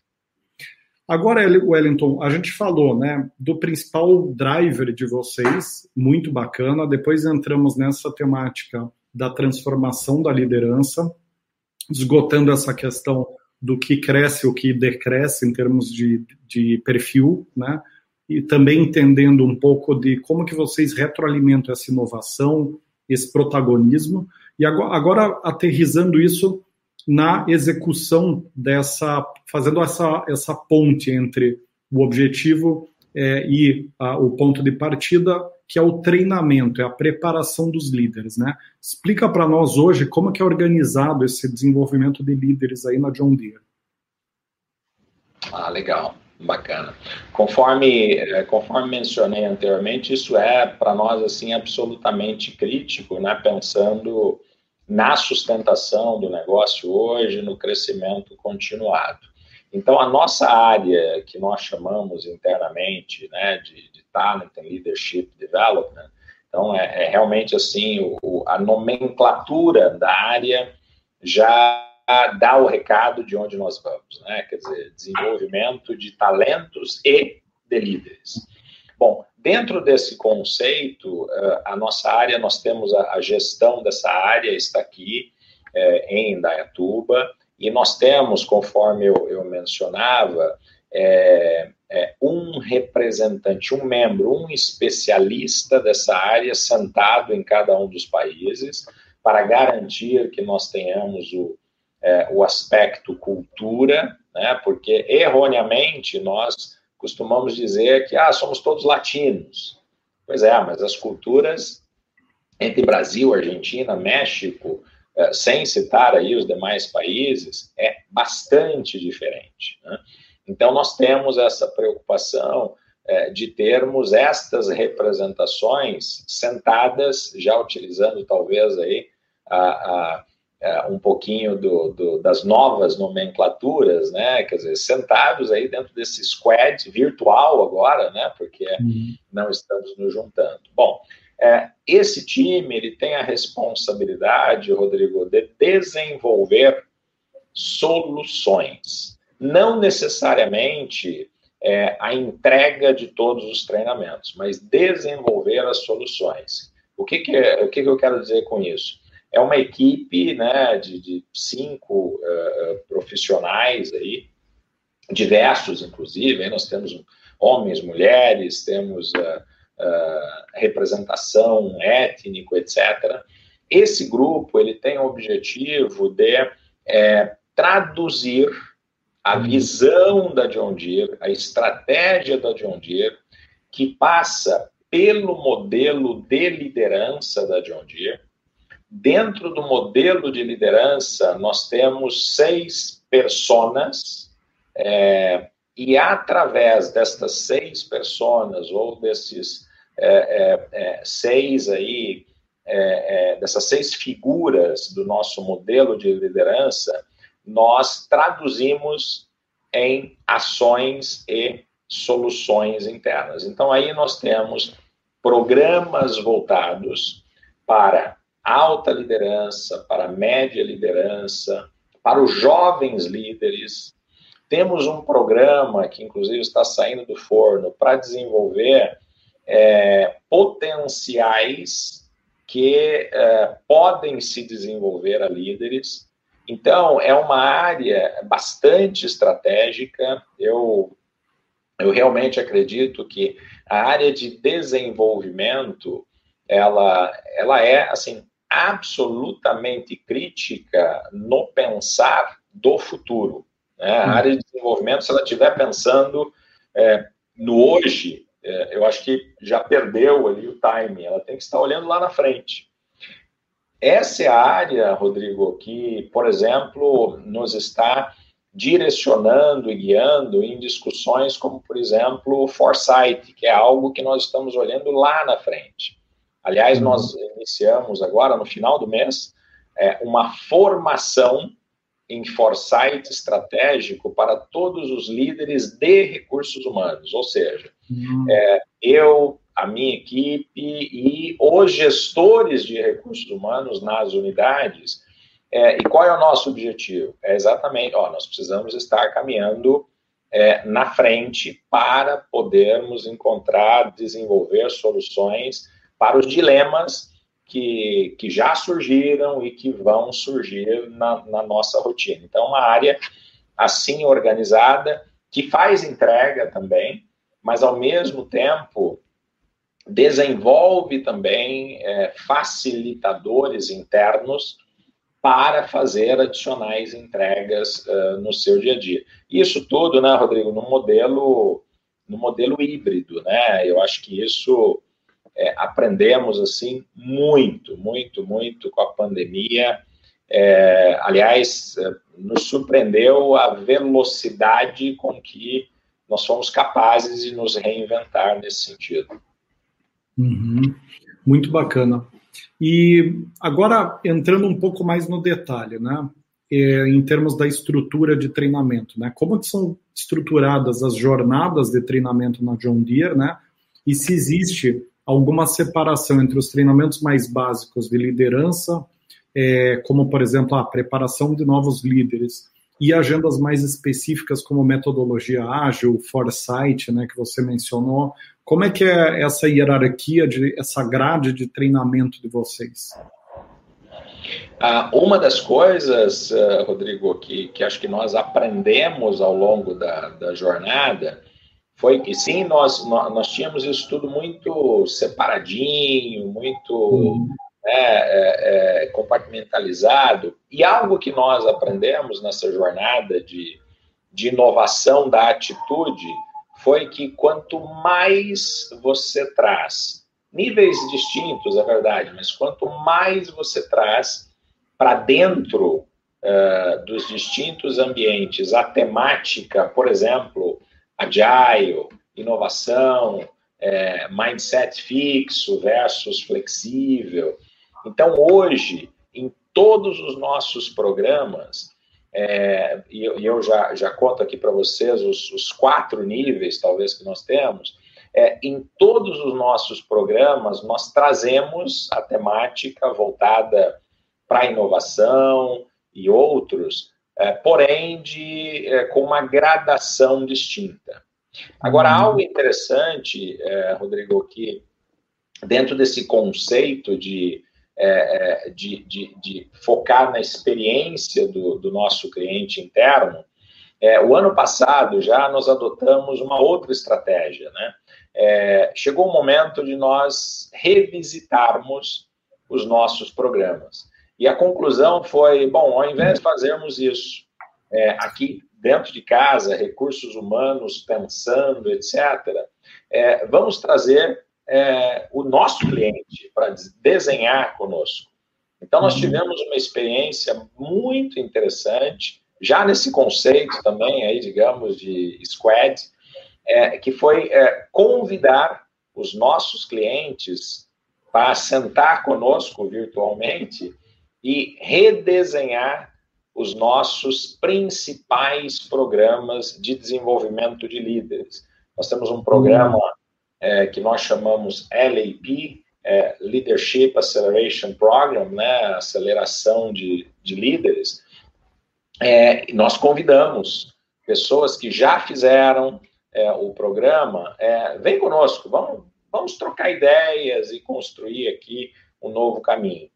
Agora, Wellington, a gente falou, né, do principal driver de vocês, muito bacana. Depois entramos nessa temática da transformação da liderança, esgotando essa questão do que cresce, o que decresce em termos de, de perfil, né? E também entendendo um pouco de como que vocês retroalimentam essa inovação, esse protagonismo, e agora, agora aterrizando isso na execução dessa, fazendo essa, essa ponte entre o objetivo é, e a, o ponto de partida, que é o treinamento, é a preparação dos líderes, né? Explica para nós hoje como é que é organizado esse desenvolvimento de líderes aí na John Deere. Ah, legal. Bacana. Conforme, eh, conforme mencionei anteriormente, isso é para nós assim absolutamente crítico, né? Pensando na sustentação do negócio hoje, no crescimento continuado. Então, a nossa área que nós chamamos internamente, né, de, de talent and leadership development, então é, é realmente assim o, a nomenclatura da área já dá o recado de onde nós vamos, né? Quer dizer, desenvolvimento de talentos e de líderes. Bom, dentro desse conceito, eh, a nossa área, nós temos a gestão dessa área, está aqui é, em Indaiatuba, e nós temos, conforme eu, eu mencionava, é, é, um representante, um membro, um especialista dessa área sentado em cada um dos países para garantir que nós tenhamos o, é, o aspecto cultura, né? porque erroneamente nós costumamos dizer que ah, somos todos latinos. Pois é, mas as culturas entre Brasil, Argentina, México, é, sem citar aí os demais países, é bastante diferente. Né? Então, nós temos essa preocupação é, de termos estas representações sentadas, já utilizando talvez aí a, a, a um pouquinho do, do, das novas nomenclaturas, né? Quer dizer, sentados aí dentro desse squad virtual agora, né? Porque uhum. não estamos nos juntando. Bom, é, esse time ele tem a responsabilidade, Rodrigo, de desenvolver soluções não necessariamente é, a entrega de todos os treinamentos, mas desenvolver as soluções. O que, que, é, o que, que eu quero dizer com isso? É uma equipe né, de, de cinco uh, profissionais aí, diversos, inclusive, aí nós temos homens, mulheres, temos uh, uh, representação étnico, etc. Esse grupo ele tem o objetivo de é, traduzir a visão da John Deere, a estratégia da John Deere, que passa pelo modelo de liderança da John Deere. Dentro do modelo de liderança, nós temos seis personas, é, e através destas seis personas, ou desses é, é, é seis aí, é, é, dessas seis figuras do nosso modelo de liderança, nós traduzimos em ações e soluções internas. Então, aí nós temos programas voltados para alta liderança, para média liderança, para os jovens líderes. Temos um programa que, inclusive, está saindo do forno para desenvolver é, potenciais que é, podem se desenvolver a líderes então, é uma área bastante estratégica. Eu, eu realmente acredito que a área de desenvolvimento ela, ela é assim absolutamente crítica no pensar do futuro. Né? A área de desenvolvimento, se ela estiver pensando é, no hoje, é, eu acho que já perdeu ali o timing. Ela tem que estar olhando lá na frente. Essa é a área, Rodrigo, que, por exemplo, nos está direcionando e guiando em discussões como, por exemplo, o foresight, que é algo que nós estamos olhando lá na frente. Aliás, nós iniciamos agora, no final do mês, é, uma formação em foresight estratégico para todos os líderes de recursos humanos, ou seja, uhum. é, eu a minha equipe e os gestores de recursos humanos nas unidades. É, e qual é o nosso objetivo? É exatamente, ó, nós precisamos estar caminhando é, na frente para podermos encontrar, desenvolver soluções para os dilemas que, que já surgiram e que vão surgir na, na nossa rotina. Então, uma área assim organizada, que faz entrega também, mas ao mesmo tempo desenvolve também é, facilitadores internos para fazer adicionais entregas uh, no seu dia a dia. Isso tudo, né, Rodrigo, no modelo no modelo híbrido, né? Eu acho que isso é, aprendemos assim muito, muito, muito com a pandemia. É, aliás, é, nos surpreendeu a velocidade com que nós fomos capazes de nos reinventar nesse sentido. Uhum. Muito bacana. E agora, entrando um pouco mais no detalhe, né? É, em termos da estrutura de treinamento, né? Como são estruturadas as jornadas de treinamento na John Deere, né? E se existe alguma separação entre os treinamentos mais básicos de liderança, é, como, por exemplo, a preparação de novos líderes, e agendas mais específicas como metodologia ágil, foresight, né, que você mencionou. Como é que é essa hierarquia, de, essa grade de treinamento de vocês? Ah, uma das coisas, uh, Rodrigo, que, que acho que nós aprendemos ao longo da, da jornada foi que sim, nós, nós, tínhamos isso tudo muito separadinho, muito uhum. né, é, é, compartimentalizado, e algo que nós aprendemos nessa jornada de, de inovação da atitude foi que quanto mais você traz, níveis distintos, é verdade, mas quanto mais você traz para dentro uh, dos distintos ambientes a temática, por exemplo, agile, inovação, é, mindset fixo versus flexível. Então, hoje, em todos os nossos programas, é, e eu já, já conto aqui para vocês os, os, quatro níveis, talvez, que nós temos, é, em todos os nossos programas, nós trazemos a temática voltada para inovação e outros, é, porém de, é, com uma gradação distinta. Agora, uhum. algo interessante, é, Rodrigo, que dentro desse conceito de, é, é, de, de, de, focar na experiência do, do nosso cliente interno, é, o ano passado já nós adotamos uma outra estratégia, né? Chegou o momento de nós revisitarmos os nossos programas. E a conclusão foi: bom, ao invés de fazermos isso é, aqui dentro de casa, recursos humanos pensando, etc., é, vamos trazer é, o nosso cliente para desenhar conosco. Então, nós tivemos uma experiência muito interessante, já nesse conceito também, aí, digamos, de squad, é, que foi é, convidar os nossos clientes para sentar conosco virtualmente e redesenhar os nossos principais programas de desenvolvimento de líderes. Nós temos um programa é, que nós chamamos LAP, é, Leadership Acceleration Program, né, aceleração de, de líderes. É, nós convidamos pessoas que já fizeram é, o programa, é, vem conosco, vamos, vamos trocar ideias e construir aqui um novo caminho.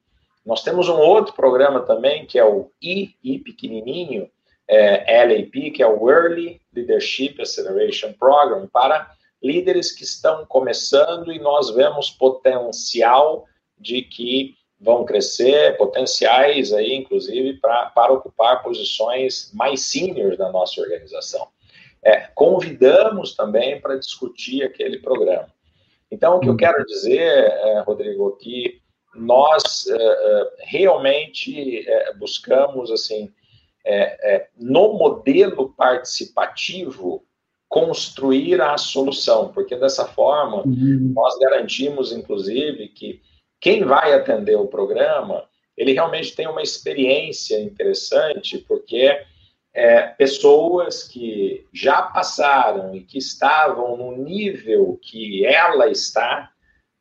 Nós temos um outro programa também, que é o I, I pequenininho, é, LAP, que é o Early Leadership Acceleration Program, para líderes que estão começando e nós vemos potencial de que vão crescer, potenciais aí, inclusive, pra, para ocupar posições mais seniors na nossa organização. É, convidamos também para discutir aquele programa. Então, o que eu quero dizer, é, Rodrigo, que nós é, é, realmente é, buscamos, assim, no modelo participativo, construir a solução, porque dessa forma uhum. nós garantimos, inclusive, que quem vai atender o programa, ele realmente tem uma experiência interessante, porque é, pessoas que já passaram e que estavam no nível que ela está,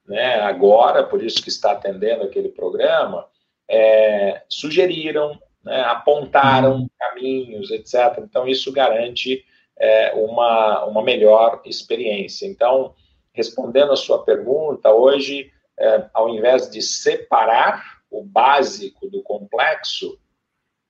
né, agora, por isso que está atendendo aquele programa, é, sugeriram, né, apontaram uhum. caminhos, etc. Então, isso garante é, uma, uma melhor experiência. Então, respondendo a sua pergunta, hoje, é, ao invés de separar o básico do complexo,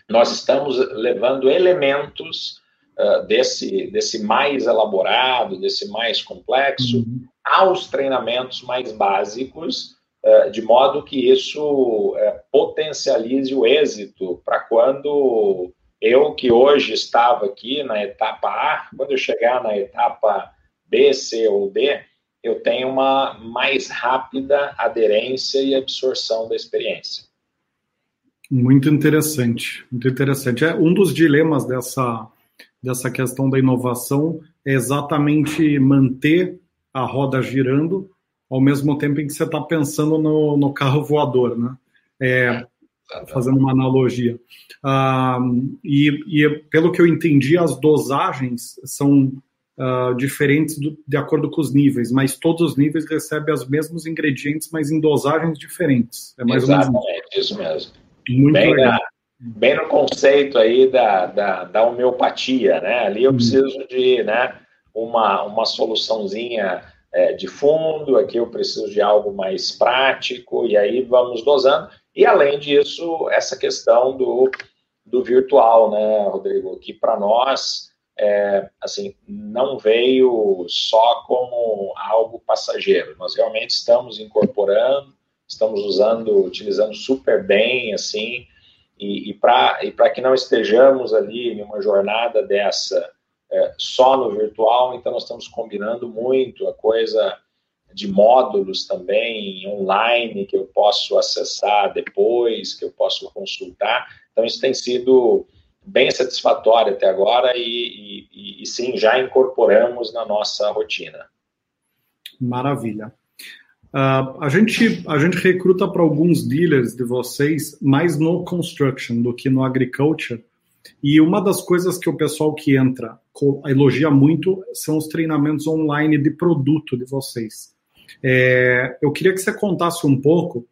nós estamos levando elementos uh, desse, desse mais elaborado, desse mais complexo, uhum aos treinamentos mais básicos, eh, de modo que isso eh, potencialize o êxito para quando eu, que hoje estava aqui na etapa A, quando eu chegar na etapa B, C ou D, eu tenho uma mais rápida aderência e absorção da experiência. Muito interessante, muito interessante. É um dos dilemas dessa, dessa questão da inovação é exatamente manter a roda girando, ao mesmo tempo em que você está pensando no, no, carro voador, né? É, fazendo uma analogia. Ah, e, e, pelo que eu entendi, as dosagens são ah, diferentes do, de acordo com os níveis, mas todos os níveis recebem os mesmos ingredientes, mas em dosagens diferentes. É mais Exatamente, ou menos isso mesmo. Muito bem legal. Na, bem no conceito aí da, da, da homeopatia, né? Ali eu hum. preciso de, né? Uma, uma soluçãozinha é, de fundo, aqui eu preciso de algo mais prático, e aí vamos dosando. E além disso, essa questão do, do virtual, né, Rodrigo, que para nós é, assim, não veio só como algo passageiro. Nós realmente estamos incorporando, estamos usando, utilizando super bem, assim, e, e para que não estejamos ali em uma jornada dessa é, só no virtual, então nós estamos combinando muito a coisa de módulos também online que eu posso acessar depois, que eu posso consultar. Então, isso tem sido bem satisfatório até agora e, e, e sim, já incorporamos na nossa rotina. Maravilha. Uh, a, gente, a gente recruta para alguns dealers de vocês mais no construction do que no agriculture. E uma das coisas que o pessoal que entra elogia muito são os treinamentos online de produto de vocês. É, eu queria que você contasse um pouco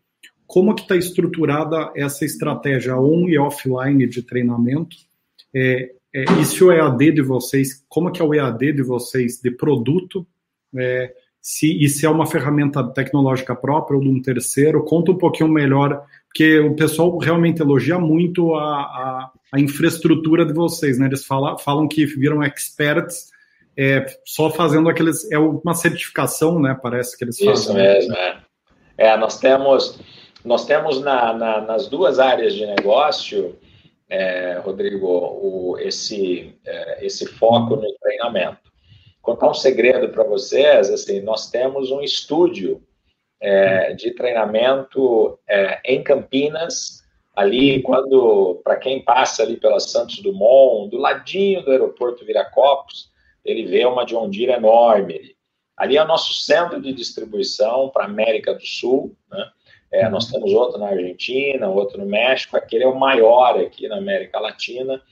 como que está estruturada essa estratégia on e offline de treinamento. É, é, e se o EAD de vocês, como que é o EAD de vocês de produto? É, se, e se é uma ferramenta tecnológica própria ou de um terceiro, conta um pouquinho melhor, porque o pessoal realmente elogia muito a, a, a infraestrutura de vocês, né? Eles fala, falam que viram experts é, só fazendo aqueles. É uma certificação, né? Parece que eles fazem. Isso mesmo, é. é nós temos, nós temos na, na, nas duas áreas de negócio, é, Rodrigo, o, esse, é, esse foco no treinamento contar um segredo para vocês, assim, nós temos um estúdio é, de treinamento é, em Campinas, ali quando, para quem passa ali pela Santos Dumont, do ladinho do aeroporto Viracopos, ele vê uma John Deere enorme. Ali é o nosso centro de distribuição para a América do Sul, né? É, nós temos outro na Argentina, outro no México, aquele é o maior aqui na América Latina,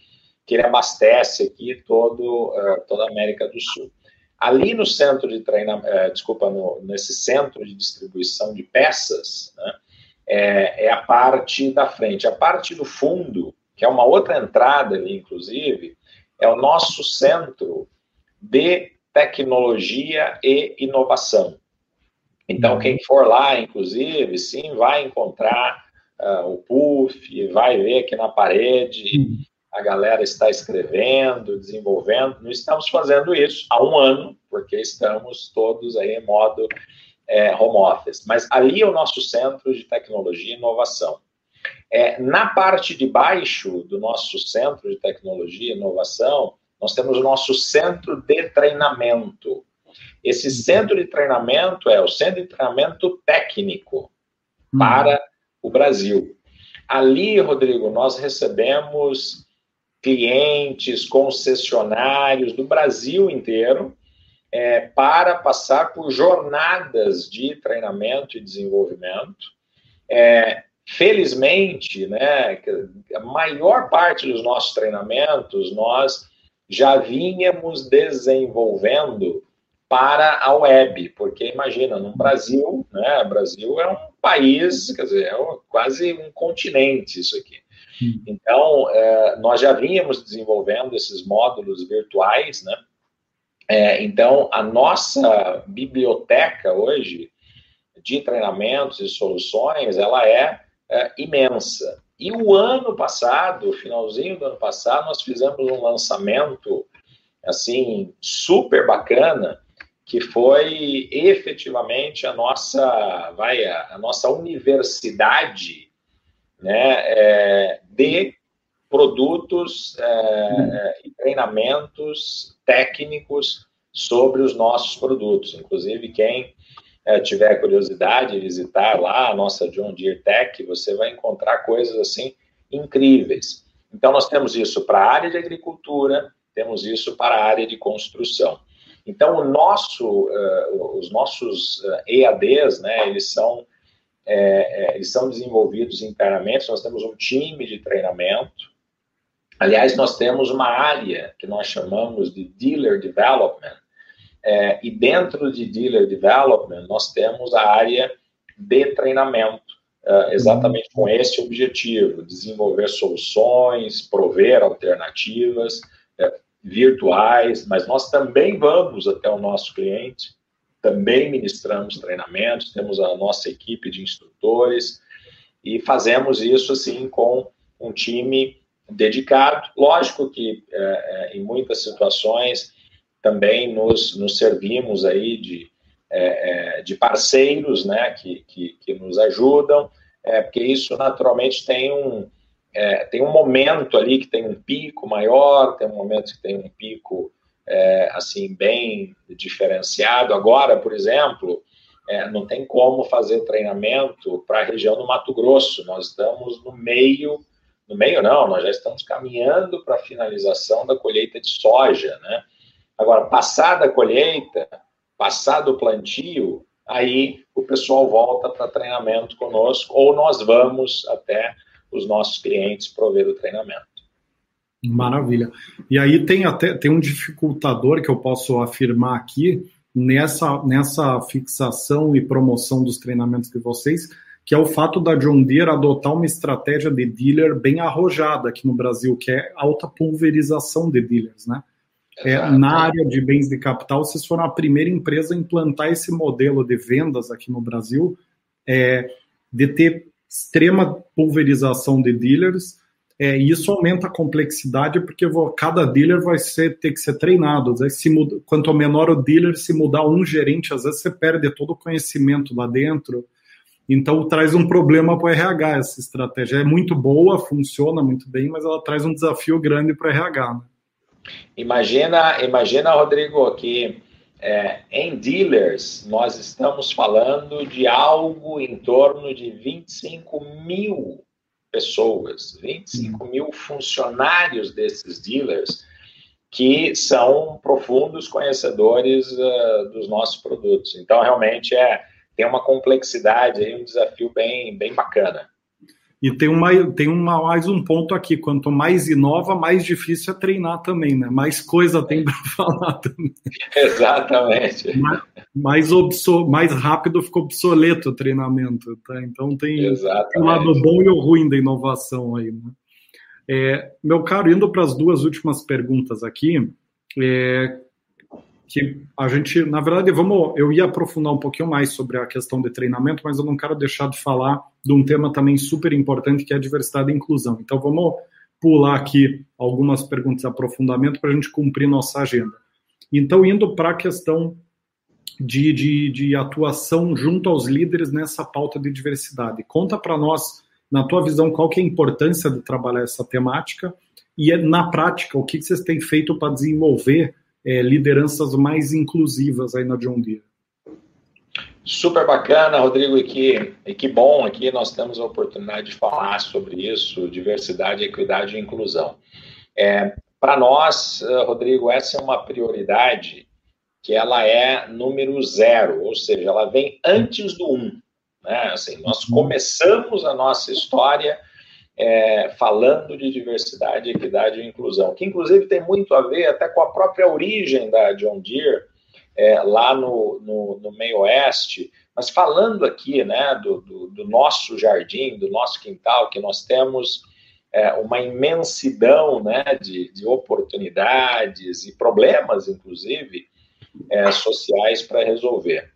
que ele abastece aqui todo, uh, toda a América do Sul. Ali no centro de treinamento, é, desculpa, no, nesse centro de distribuição de peças, né, é, é, a parte da frente. A parte do fundo, que é uma outra entrada ali, inclusive, é o nosso centro de tecnologia e inovação. Então, uhum. quem for lá, inclusive, sim, vai encontrar uh, o PUF, vai ver aqui na parede uhum a galera está escrevendo, desenvolvendo. Não estamos fazendo isso há um ano, porque estamos todos aí em modo é, home office. Mas ali é o nosso centro de tecnologia e inovação. É, na parte de baixo do nosso centro de tecnologia e inovação, nós temos o nosso centro de treinamento. Esse centro de treinamento é o centro de treinamento técnico para o Brasil. Ali, Rodrigo, nós recebemos clientes, concessionários do Brasil inteiro é, para passar por jornadas de treinamento e desenvolvimento. É, felizmente, né, a maior parte dos nossos treinamentos nós já vínhamos desenvolvendo para a web, porque imagina, no Brasil, né, Brasil é um país, quer dizer, é quase um continente isso aqui. Hum. Então, é, nós já vínhamos desenvolvendo esses módulos virtuais, né? É, então, a nossa biblioteca hoje de treinamentos e soluções, ela é, é imensa. E o ano passado, finalzinho do ano passado, nós fizemos um lançamento, assim, super bacana, que foi efetivamente a nossa, vai, a nossa universidade né, é, de produtos é, e treinamentos técnicos sobre os nossos produtos. Inclusive, quem é, tiver curiosidade de visitar lá a nossa John Deere Tech, você vai encontrar coisas assim incríveis. Então, nós temos isso para a área de agricultura, temos isso para a área de construção. Então, o nosso, uh, os nossos uh, EADs, né, eles são é, é, eles são desenvolvidos internamente, nós temos um time de treinamento. Aliás, nós temos uma área que nós chamamos de Dealer Development, é, e dentro de Dealer Development, nós temos a área de treinamento, é, exatamente com esse objetivo: desenvolver soluções, prover alternativas é, virtuais, mas nós também vamos até o nosso cliente também ministramos treinamentos, temos a nossa equipe de instrutores e fazemos isso assim com um time dedicado. Lógico que é, é, em muitas situações também nos, nos servimos aí de, é, é de parceiros né, que, que, que nos ajudam, é, porque isso naturalmente tem um, é, tem um momento ali que tem um pico maior, tem um momento que tem um pico assim bem diferenciado. Agora, por exemplo, não tem como fazer treinamento para a região do Mato Grosso. Nós estamos no meio no meio não, nós já estamos caminhando para a finalização da colheita de soja, né? Agora, passada a colheita, passado o plantio, aí o pessoal volta para treinamento conosco ou nós vamos até os nossos clientes prover o treinamento. Maravilha. E aí tem até tem um dificultador que eu posso afirmar aqui nessa nessa fixação e promoção dos treinamentos de vocês, que é o fato da John Deere adotar uma estratégia de dealer bem arrojada aqui no Brasil, que é alta pulverização de dealers, né? É, na área de bens de capital, vocês foram a primeira empresa a implantar esse modelo de vendas aqui no Brasil, é, de ter extrema pulverização de dealers, é, isso aumenta a complexidade porque vou, cada dealer vai ser, ter que ser treinado. se muda, quanto menor o dealer, se mudar um gerente, às vezes você perde todo o conhecimento lá dentro. Então traz um problema para o RH essa estratégia. É muito boa, funciona muito bem, mas ela traz um desafio grande para o RH. Né? Imagina, imagina, Rodrigo, que é, em dealers nós estamos falando de algo em torno de 25 mil pessoas, 25 uhum. mil funcionários desses dealers que são profundos conhecedores uh, dos nossos produtos. Então, realmente é tem uma complexidade aí, um desafio bem, bem bacana. E tem, uma, tem uma, mais um ponto aqui: quanto mais inova, mais difícil é treinar também, né? Mais coisa tem para falar também. Exatamente. Mais, mais, obso, mais rápido ficou obsoleto o treinamento, tá? Então tem, tem o lado bom e o ruim da inovação aí, né? É, meu caro, indo para as duas últimas perguntas aqui, é, que a gente, na verdade, vamos, eu ia aprofundar um pouquinho mais sobre a questão de treinamento, mas eu não quero deixar de falar de um tema também super importante que é a diversidade e inclusão. Então vamos pular aqui algumas perguntas de aprofundamento para a gente cumprir nossa agenda. Então, indo para a questão de, de, de, atuação junto aos líderes nessa pauta de diversidade. Conta para nós, na tua visão, qual que é a importância de trabalhar essa temática e, na prática, o que vocês têm feito para desenvolver é, lideranças mais inclusivas aí na John Deere. Super bacana, Rodrigo, e que, e que bom aqui nós temos a oportunidade de falar sobre isso, diversidade, equidade e inclusão. É, Para nós, eh, Rodrigo, essa é uma prioridade que ela é número zero, ou seja, ela vem antes do um. Né? Assim, nós uhum. começamos a nossa história é, falando de diversidade, equidade e inclusão, que inclusive tem muito a ver até com a própria origem da John Deere, é, lá no, no, no, meio oeste, mas falando aqui né, do, do, do, nosso jardim, do nosso quintal, que nós temos é, uma imensidão né, de, de, oportunidades e problemas, inclusive, é, sociais para resolver.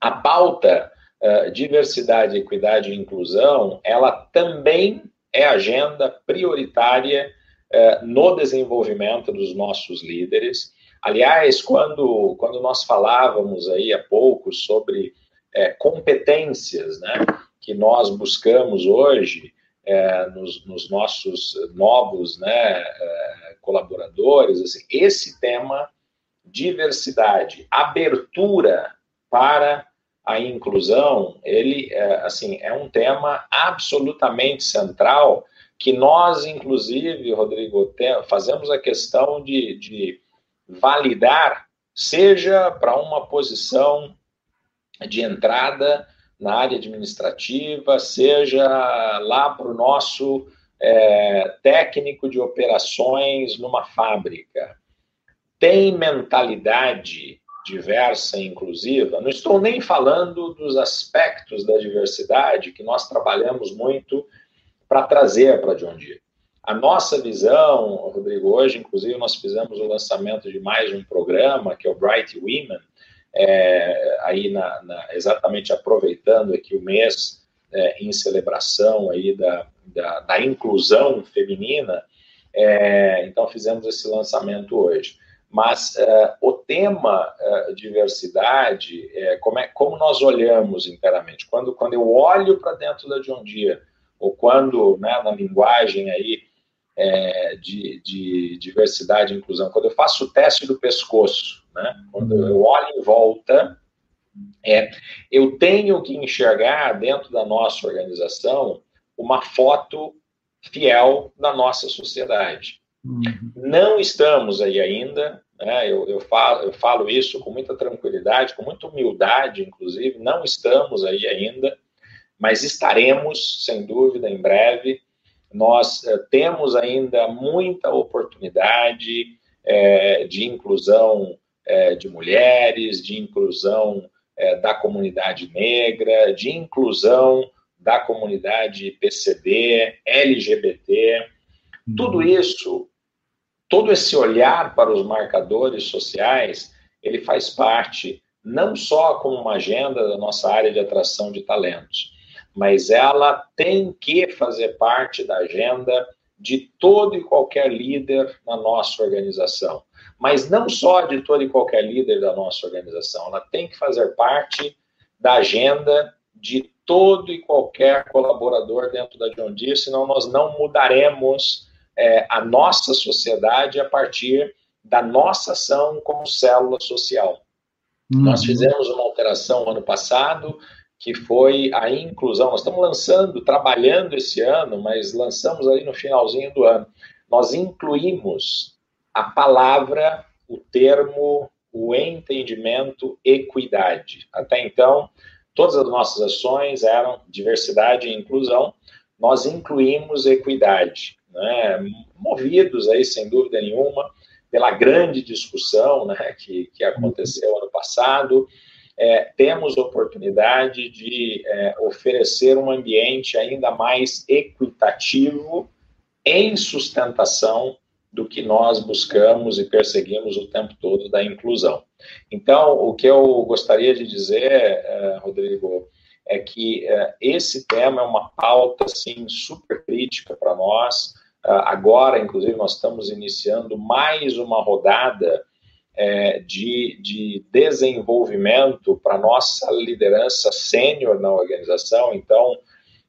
A pauta uh, diversidade, equidade e inclusão, ela também é agenda prioritária eh, no desenvolvimento dos nossos líderes. Aliás, quando, quando nós falávamos aí há pouco sobre eh, competências né, que nós buscamos hoje eh, nos, nos, nossos novos né, colaboradores, assim, esse tema diversidade, abertura para a inclusão, ele, é, assim, é um tema absolutamente central que nós, inclusive, Rodrigo, fazemos a questão de, de validar, seja para uma posição de entrada na área administrativa, seja lá para o nosso é, técnico de operações numa fábrica. Tem mentalidade diversa e inclusiva, não estou nem falando dos aspectos da diversidade que nós trabalhamos muito para trazer para John Deere. A nossa visão, Rodrigo, hoje, inclusive, nós fizemos o lançamento de mais um programa, que é o Bright Women, é, aí na, na, exatamente aproveitando aqui o mês é, em celebração aí da, da, da inclusão feminina, é, então fizemos esse lançamento hoje. Mas uh, o tema uh, diversidade, é, como, é, como nós olhamos inteiramente? Quando, quando eu olho para dentro da John Deere, ou quando, né, na linguagem aí é, de, de, diversidade e inclusão, quando eu faço o teste do pescoço, né, quando eu olho em volta, é, eu tenho que enxergar dentro da nossa organização uma foto fiel da nossa sociedade. Uhum. Não estamos aí ainda, né, eu, eu, falo, eu falo isso com muita tranquilidade, com muita humildade, inclusive, não estamos aí ainda, mas estaremos, sem dúvida, em breve. Nós eh, temos ainda muita oportunidade eh, de inclusão eh, de mulheres, de inclusão da comunidade negra, de inclusão da comunidade PCD, LGBT. Tudo uhum. isso todo esse olhar para os marcadores sociais, ele faz parte não só como uma agenda da nossa área de atração de talentos, mas ela tem que fazer parte da agenda de todo e qualquer líder na nossa organização. Mas não só de todo e qualquer líder da nossa organização, ela tem que fazer parte da agenda de todo e qualquer colaborador dentro da John Deere, senão nós não mudaremos é, a nossa sociedade a partir da nossa ação como célula social. Uhum. Nós fizemos uma alteração ano passado, que foi a inclusão. Nós estamos lançando, trabalhando esse ano, mas lançamos aí no finalzinho do ano. Nós incluímos a palavra, o termo, o entendimento equidade. Até então, todas as nossas ações eram diversidade e inclusão. Nós incluímos equidade né, movidos aí, sem dúvida nenhuma, pela grande discussão né, que, que aconteceu ano passado, é, temos oportunidade de é, oferecer um ambiente ainda mais equitativo em sustentação do que nós buscamos e perseguimos o tempo todo da inclusão. Então, o que eu gostaria de dizer, é, Rodrigo, é que é, esse tema é uma pauta assim super crítica para nós. Ah, agora, inclusive, nós estamos iniciando mais uma rodada é, de, de desenvolvimento para nossa liderança sênior na organização. Então,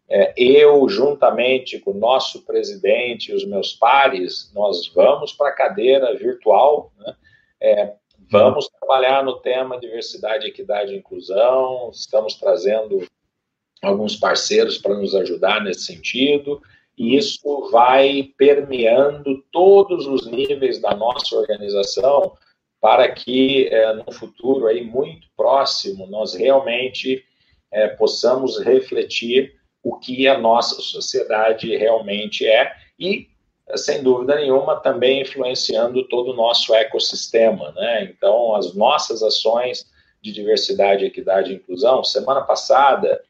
é, eu, juntamente com o nosso presidente e os meus pares, nós vamos para a cadeira virtual, né? é, vamos trabalhar no tema diversidade, equidade e inclusão, estamos trazendo alguns parceiros para nos ajudar nesse sentido e isso vai permeando todos os níveis da nossa organização para que é, no futuro aí muito próximo nós realmente é, possamos refletir o que a nossa sociedade realmente é e sem dúvida nenhuma também influenciando todo o nosso ecossistema, né? Então as nossas ações de diversidade, equidade e inclusão. Semana passada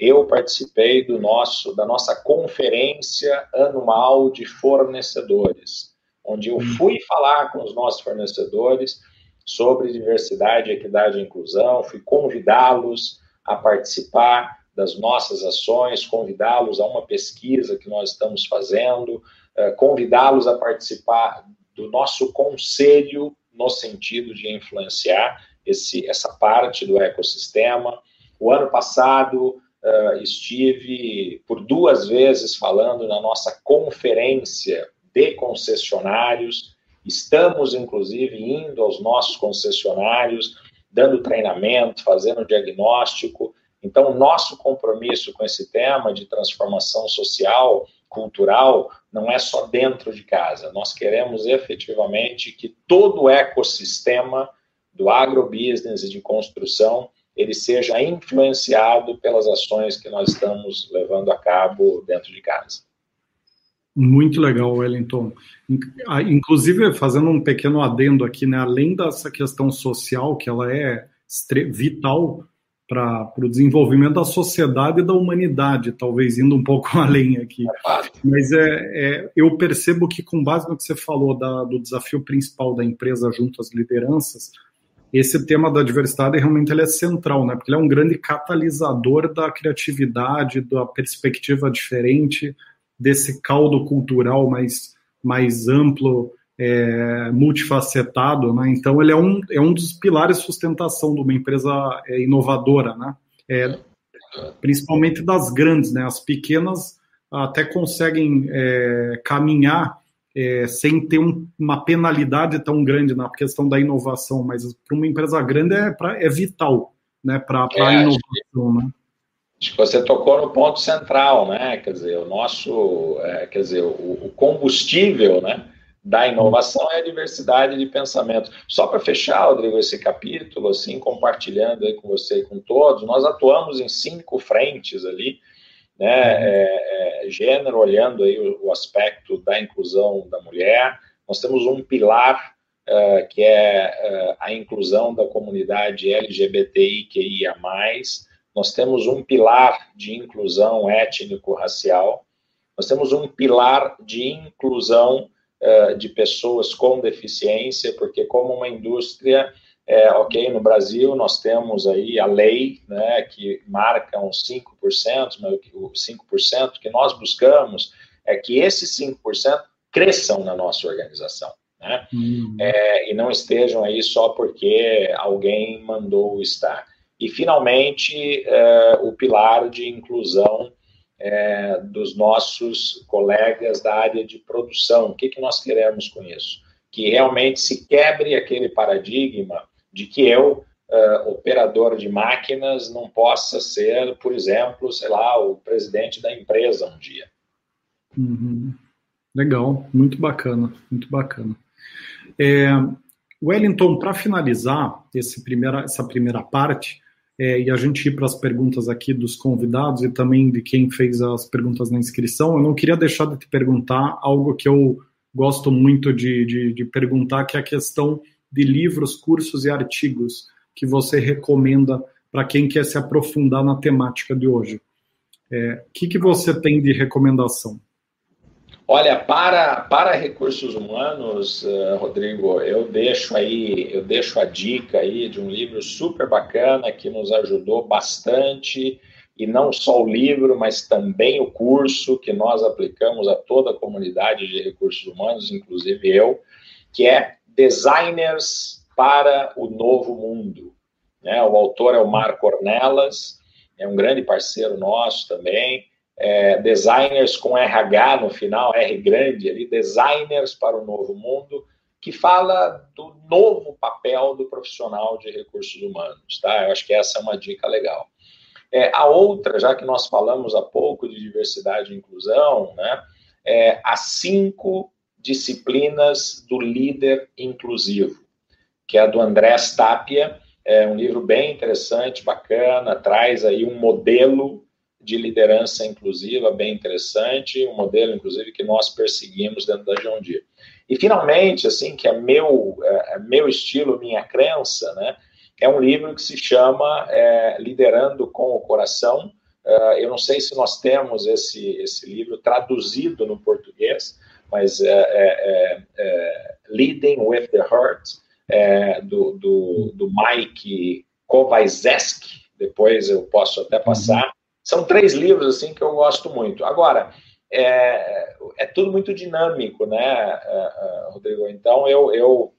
eu participei do nosso da nossa conferência anual de fornecedores, onde eu hum. fui falar com os nossos fornecedores sobre diversidade, equidade e inclusão, fui convidá-los a participar das nossas ações, convidá-los a uma pesquisa que nós estamos fazendo, eh, convidá-los a participar do nosso conselho no sentido de influenciar esse, essa parte do ecossistema. O ano passado, uh, estive por duas vezes falando na nossa conferência de concessionários. Estamos, inclusive, indo aos nossos concessionários, dando treinamento, fazendo diagnóstico. Então, nosso compromisso com esse tema de transformação social, cultural, não é só dentro de casa. Nós queremos efetivamente que todo o ecossistema do agrobusiness e de construção ele seja influenciado pelas ações que nós estamos levando a cabo dentro de casa. Muito legal, Wellington. Inclusive, fazendo um pequeno adendo aqui, né, além dessa questão social, que ela é vital para o desenvolvimento da sociedade e da humanidade, talvez indo um pouco além aqui. É Mas é, é, eu percebo que, com base no que você falou da, do desafio principal da empresa junto às lideranças, esse tema da diversidade realmente ele é central, né? Porque ele é um grande catalisador da criatividade, da perspectiva diferente, desse caldo cultural mais, mais amplo, é, multifacetado, né? Então ele é um, é um dos pilares de sustentação de uma empresa é, inovadora, né? É, principalmente das grandes, né? As pequenas até conseguem é, caminhar é, sem ter um, uma penalidade tão grande na questão da inovação, mas para uma empresa grande é, pra, é vital, né? Para a é, inovação, né? Acho que você tocou no ponto central, né? Quer dizer, o nosso, é, quer dizer, o, o, combustível, né? Da inovação é a diversidade de pensamento. Só para fechar, Rodrigo, esse capítulo, assim, compartilhando aí com você e com todos, nós atuamos em cinco frentes ali, né? É, é, gênero, olhando aí o, o, aspecto da inclusão da mulher. Nós temos um pilar uh, que é uh, a inclusão da comunidade LGBTIQIA+, nós temos um pilar de inclusão étnico-racial, nós temos um pilar de inclusão uh, de pessoas com deficiência, porque como uma indústria, é, ok, no Brasil nós temos aí a lei, né, que marca uns 5%, mas o 5% que nós buscamos é que esses 5% cresçam na nossa organização. Né? Uhum. É, e não estejam aí só porque alguém mandou estar. E, finalmente, é, o pilar de inclusão é, dos nossos colegas da área de produção. O que, que nós queremos com isso? Que realmente se quebre aquele paradigma de que eu, uh, operador de máquinas, não possa ser, por exemplo, sei lá, o presidente da empresa um dia. Uhum. Legal, muito bacana, muito bacana. É, Wellington, para finalizar primeira, essa primeira parte, é, e a gente ir para as perguntas aqui dos convidados e também de quem fez as perguntas na inscrição, eu não queria deixar de te perguntar algo que eu gosto muito de, de, de perguntar, que é a questão de livros, cursos e artigos que você recomenda para quem quer se aprofundar na temática de hoje. O é, que, que você tem de recomendação? Olha, para, para recursos humanos, uh, Rodrigo, eu deixo aí, eu deixo a dica aí de um livro super bacana que nos ajudou bastante, e não só o livro, mas também o curso que nós aplicamos a toda a comunidade de recursos humanos, inclusive eu, que é Designers para o Novo Mundo. Né? O autor é o Marco Ornelas, é um grande parceiro nosso também é, designers com RH no final, R grande ali, designers para o novo mundo, que fala do novo papel do profissional de recursos humanos, tá? Eu acho que essa é uma dica legal. É, a outra, já que nós falamos há pouco de diversidade e inclusão, né? É, cinco disciplinas do líder inclusivo, que é do André Tapia, é um livro bem interessante, bacana, traz aí um modelo de liderança inclusiva bem interessante, um modelo, inclusive, que nós perseguimos dentro da John Deere. E, finalmente, assim, que é meu, é, é meu estilo, minha crença, né, é um livro que se chama é, Liderando com o Coração. É, eu não sei se nós temos esse, esse livro traduzido no português, mas é, é, é Leading with the Heart, do, do, do Mike Kovaceski, depois eu posso até passar. São três livros assim que eu gosto muito. Agora, é, é tudo muito dinâmico, né, é, é, Rodrigo? Então eu, eu,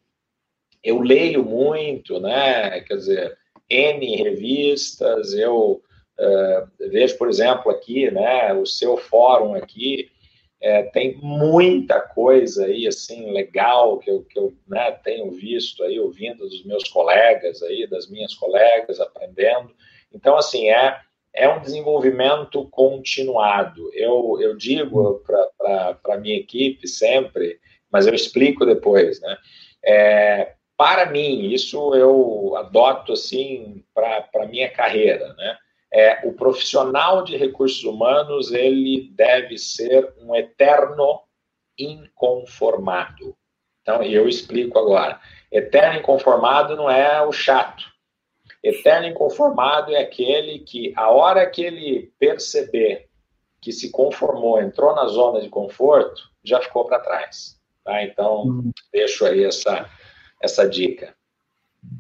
eu leio muito, né? Quer dizer, N revistas, eu uh, vejo, por exemplo, aqui, né, o seu fórum aqui, é, tem muita coisa aí, assim, legal que eu, que eu né, tenho visto aí, ouvindo dos meus colegas aí, das minhas colegas, aprendendo. Então, assim, é é um desenvolvimento continuado. Eu, eu digo para a minha equipe sempre, mas eu explico depois, né? É, para mim, isso eu adoto assim para a minha carreira, né? É, o profissional de recursos humanos ele deve ser um eterno inconformado. Então, eu explico agora. Eterno inconformado não é o chato, Eterno inconformado é aquele que, a hora que ele perceber que se conformou, entrou na zona de conforto, já ficou para trás. Tá? Então, hum. deixo aí essa, essa dica.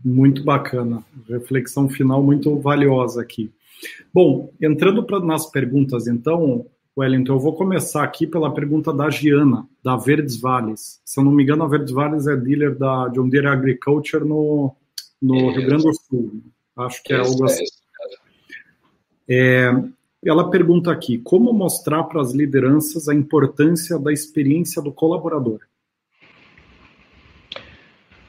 Muito bacana. Reflexão final muito valiosa aqui. Bom, entrando pra, nas perguntas, então, Wellington, eu vou começar aqui pela pergunta da Giana, da Verdes Vales. Se eu não me engano, a Verdes Vales é dealer da John Deere Agriculture no, no Rio Grande do Sul. Acho que é algo assim. É, ela pergunta aqui: como mostrar para as lideranças a importância da experiência do colaborador?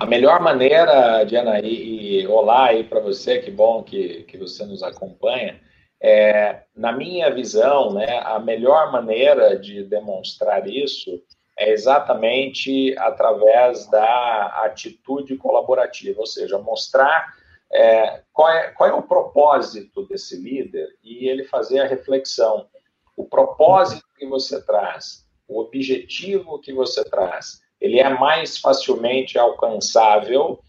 A melhor maneira, Diana, e, e olá aí para você, que bom que, que você nos acompanha. É, na minha visão, né, a melhor maneira de demonstrar isso é exatamente através da atitude colaborativa, ou seja, mostrar é, qual, é, qual é o propósito desse líder e ele fazer a reflexão. O propósito que você traz, o objetivo que você traz, ele é mais facilmente alcançável.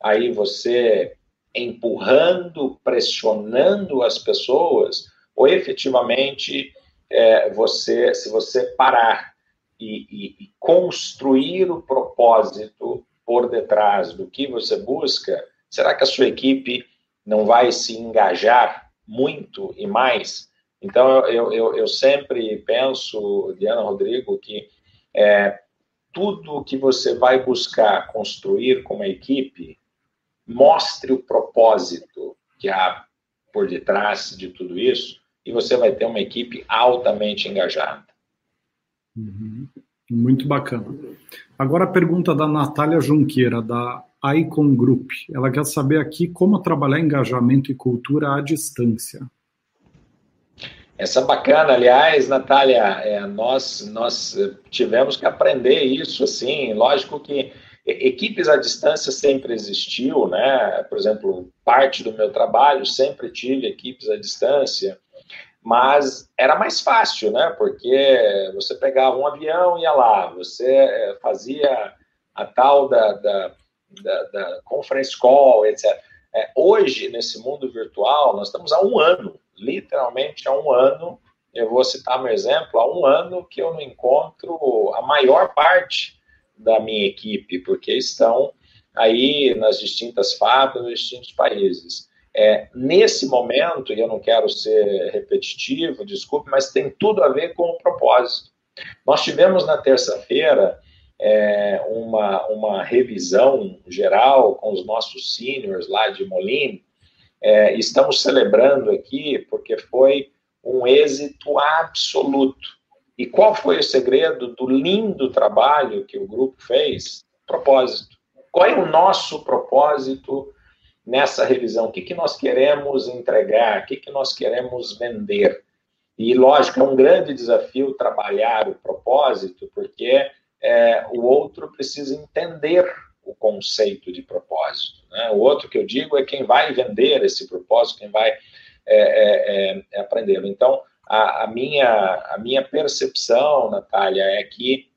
Aí você empurrando, pressionando as pessoas, ou efetivamente é, você, se você parar e, e, e construir o propósito por detrás do que você busca, será que a sua equipe não vai se engajar muito e mais? Então, eu, eu, eu sempre penso, Diana Rodrigo, que é, tudo que você vai buscar construir com uma equipe mostre o propósito que há por detrás de tudo isso e você vai ter uma equipe altamente engajada. Uhum. Muito bacana. Agora a pergunta da Natália Junqueira, da Icon Group. Ela quer saber aqui como trabalhar engajamento e cultura à distância. Essa é bacana, aliás, Natália, é, nós, nós tivemos que aprender isso, assim, lógico que Equipes à distância sempre existiu, né? Por exemplo, parte do meu trabalho sempre tive equipes à distância, mas era mais fácil, né? Porque você pegava um avião e ia lá, você eh, fazia a tal da, da, da, da conference call, etc. É, hoje, nesse mundo virtual, nós estamos há um ano, literalmente há um ano. Eu vou citar meu exemplo: há um ano que eu não encontro a maior parte da minha equipe, porque estão aí nas distintas fábricas, nos distintos países. É, nesse momento, e eu não quero ser repetitivo, desculpe, mas tem tudo a ver com o propósito. Nós tivemos na terça-feira é, uma, uma revisão geral com os nossos seniors lá de Molin. É, estamos celebrando aqui porque foi um êxito absoluto. E qual foi o segredo do lindo trabalho que o grupo fez? Propósito. Qual é o nosso propósito nessa revisão? O que, que nós queremos entregar? O que, que nós queremos vender? E, lógico, é um grande desafio trabalhar o propósito, porque é, o outro precisa entender o conceito de propósito. Né? O outro que eu digo é quem vai vender esse propósito, quem vai é, é, é aprendê-lo. Então, a, a, minha, a minha percepção, Natália, é que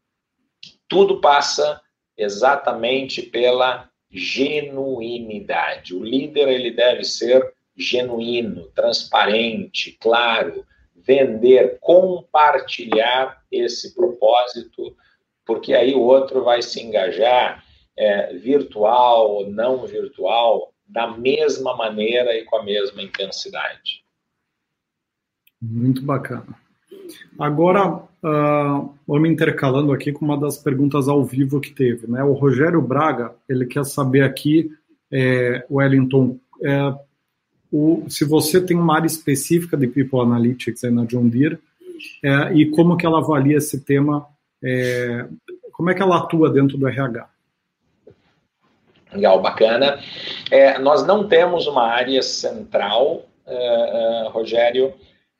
tudo passa exatamente pela genuinidade. O líder ele deve ser genuíno, transparente, claro, vender, compartilhar esse propósito, porque aí o outro vai se engajar é, virtual ou não virtual da mesma maneira e com a mesma intensidade. Muito bacana. Agora, uh, vamos intercalando aqui com uma das perguntas ao vivo que teve. Né? O Rogério Braga, ele quer saber aqui, é, Wellington, é, o, se você tem uma área específica de People Analytics aí na John Deere, é, e como que ela avalia esse tema, é, como é que ela atua dentro do RH? Legal, bacana. É, nós não temos uma área central, uh, uh, Rogério,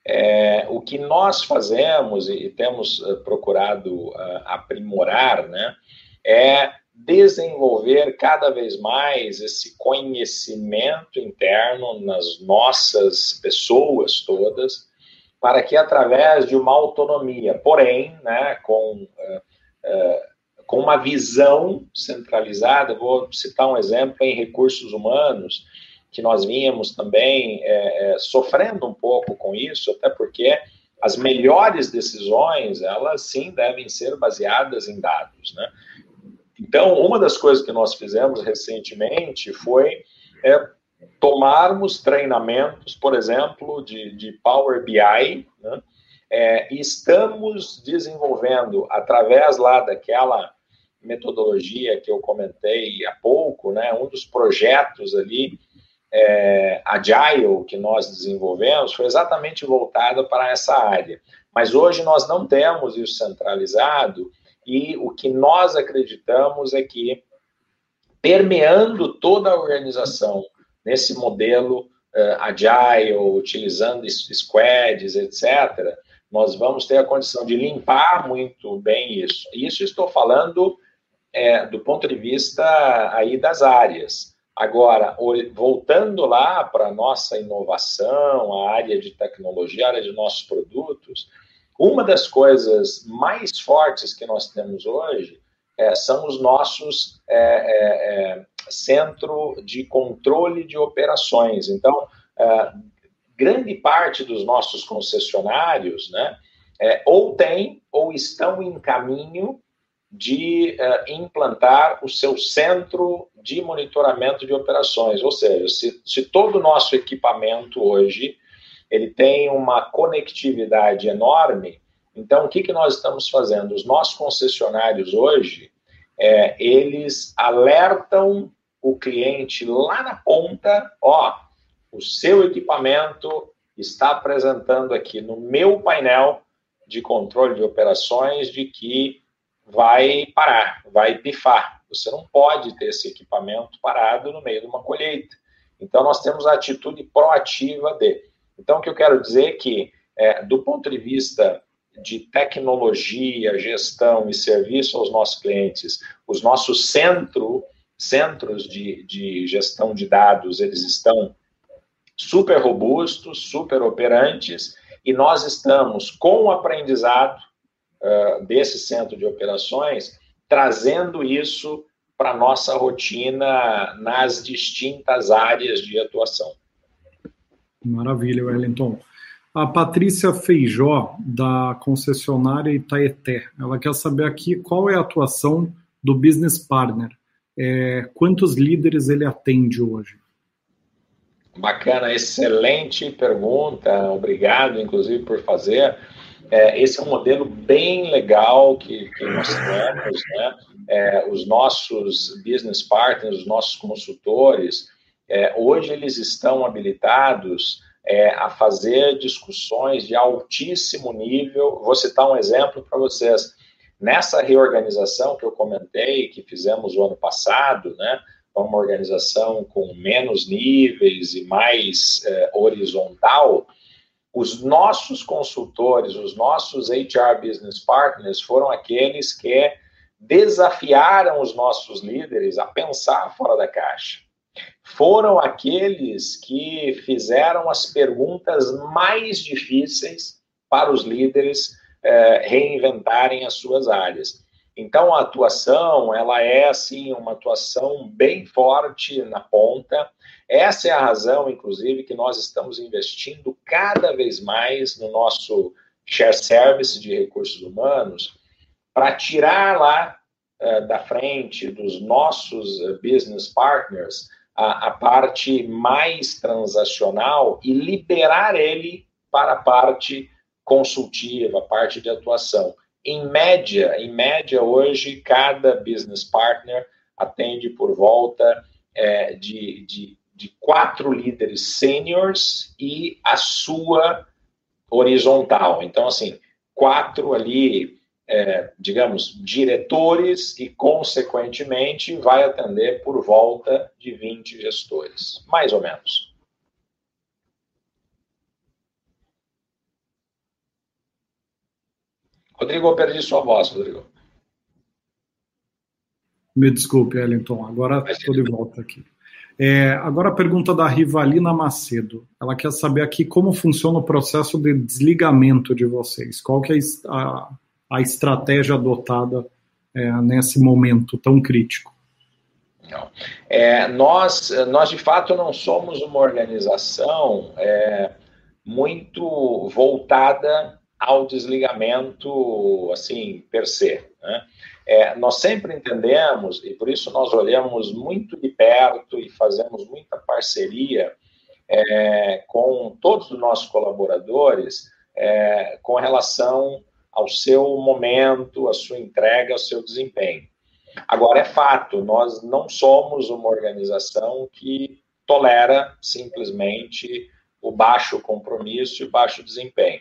é, o que nós fazemos e temos uh, procurado aprimorar, né, é desenvolver cada vez mais esse conhecimento interno nas nossas pessoas todas, para que através de uma autonomia, porém, né, com, com uma visão centralizada, vou citar um exemplo em recursos humanos, que nós vínhamos também é, é, sofrendo um pouco com isso, até porque as melhores decisões, elas sim devem ser baseadas em dados, né? Então, uma das coisas que nós fizemos recentemente foi é, tomarmos treinamentos, por exemplo, de, de Power BI, né? É, estamos desenvolvendo, através lá daquela metodologia que eu comentei há pouco, né, um dos projetos ali, é, Agile, que nós desenvolvemos, foi exatamente voltado para essa área. Mas hoje nós não temos isso centralizado e o que nós acreditamos é que, permeando toda a organização nesse modelo uh, Agile, utilizando squads, etc., nós vamos ter a condição de limpar muito bem isso. Isso estou falando é, do ponto de vista aí das áreas. Agora, voltando lá para a nossa inovação, a área de tecnologia, a área de nossos produtos, uma das coisas mais fortes que nós temos hoje é, são os nossos é, é, é centro de controle de operações. Então, é, grande parte dos nossos concessionários, né, é, ou tem ou estão em caminho de uh, implantar o seu centro de monitoramento de operações, ou seja, se, se todo o nosso equipamento hoje ele tem uma conectividade enorme, então o que, que nós estamos fazendo? Os nossos concessionários hoje, é, eles alertam o cliente lá na ponta, ó, o seu equipamento está apresentando aqui no meu painel de controle de operações de que vai parar, vai pifar. Você não pode ter esse equipamento parado no meio de uma colheita. Então, nós temos a atitude proativa de. Então, o que eu quero dizer é que, é, do ponto de vista de tecnologia, gestão e serviço aos nossos clientes, os nossos centro, centros de, de gestão de dados, eles estão super robustos, super operantes, e nós estamos com o aprendizado uh, desse centro de operações, trazendo isso para a nossa rotina nas distintas áreas de atuação. Maravilha, Wellington. A Patrícia Feijó, da concessionária Itaeté, ela quer saber aqui qual é a atuação do Business Partner. É, quantos líderes ele atende hoje? Bacana, excelente pergunta. Obrigado, inclusive, por fazer. É, esse é um modelo bem legal que, que nós temos, né? É, os nossos business partners, os nossos consultores, é, hoje eles estão habilitados é, a fazer discussões de altíssimo nível. Vou citar um exemplo para vocês. Nessa reorganização que eu comentei, que fizemos o ano passado, né? Uma organização com menos níveis e mais é, horizontal, os nossos consultores, os nossos HR Business Partners foram aqueles que desafiaram os nossos líderes a pensar fora da caixa. Foram aqueles que fizeram as perguntas mais difíceis para os líderes eh, reinventarem as suas áreas. Então, a atuação, ela é, assim, uma atuação bem forte na ponta. Essa é a razão, inclusive, que nós estamos investindo cada vez mais no nosso share service de recursos humanos para tirar lá uh, da frente dos nossos uh, business partners a, a parte mais transacional e liberar ele para a parte consultiva, a parte de atuação. Em média, em média hoje, cada business partner atende por volta é, de, de, de quatro líderes seniors e a sua horizontal. Então, assim, quatro ali, é, digamos, diretores e, consequentemente, vai atender por volta de 20 gestores, mais ou menos. Rodrigo, eu perdi sua voz, Rodrigo. Me desculpe, Ellington, agora estou de volta aqui. É, agora a pergunta da Rivalina Macedo. Ela quer saber aqui como funciona o processo de desligamento de vocês. Qual que é a, a estratégia adotada é, nesse momento tão crítico? É, nós, nós, de fato, não somos uma organização é, muito voltada ao desligamento, assim, per se. Né? É, nós sempre entendemos, e por isso nós olhamos muito de perto e fazemos muita parceria é, com todos os nossos colaboradores, é, com relação ao seu momento, à sua entrega, ao seu desempenho. Agora, é fato, nós não somos uma organização que tolera simplesmente o baixo compromisso e o baixo desempenho.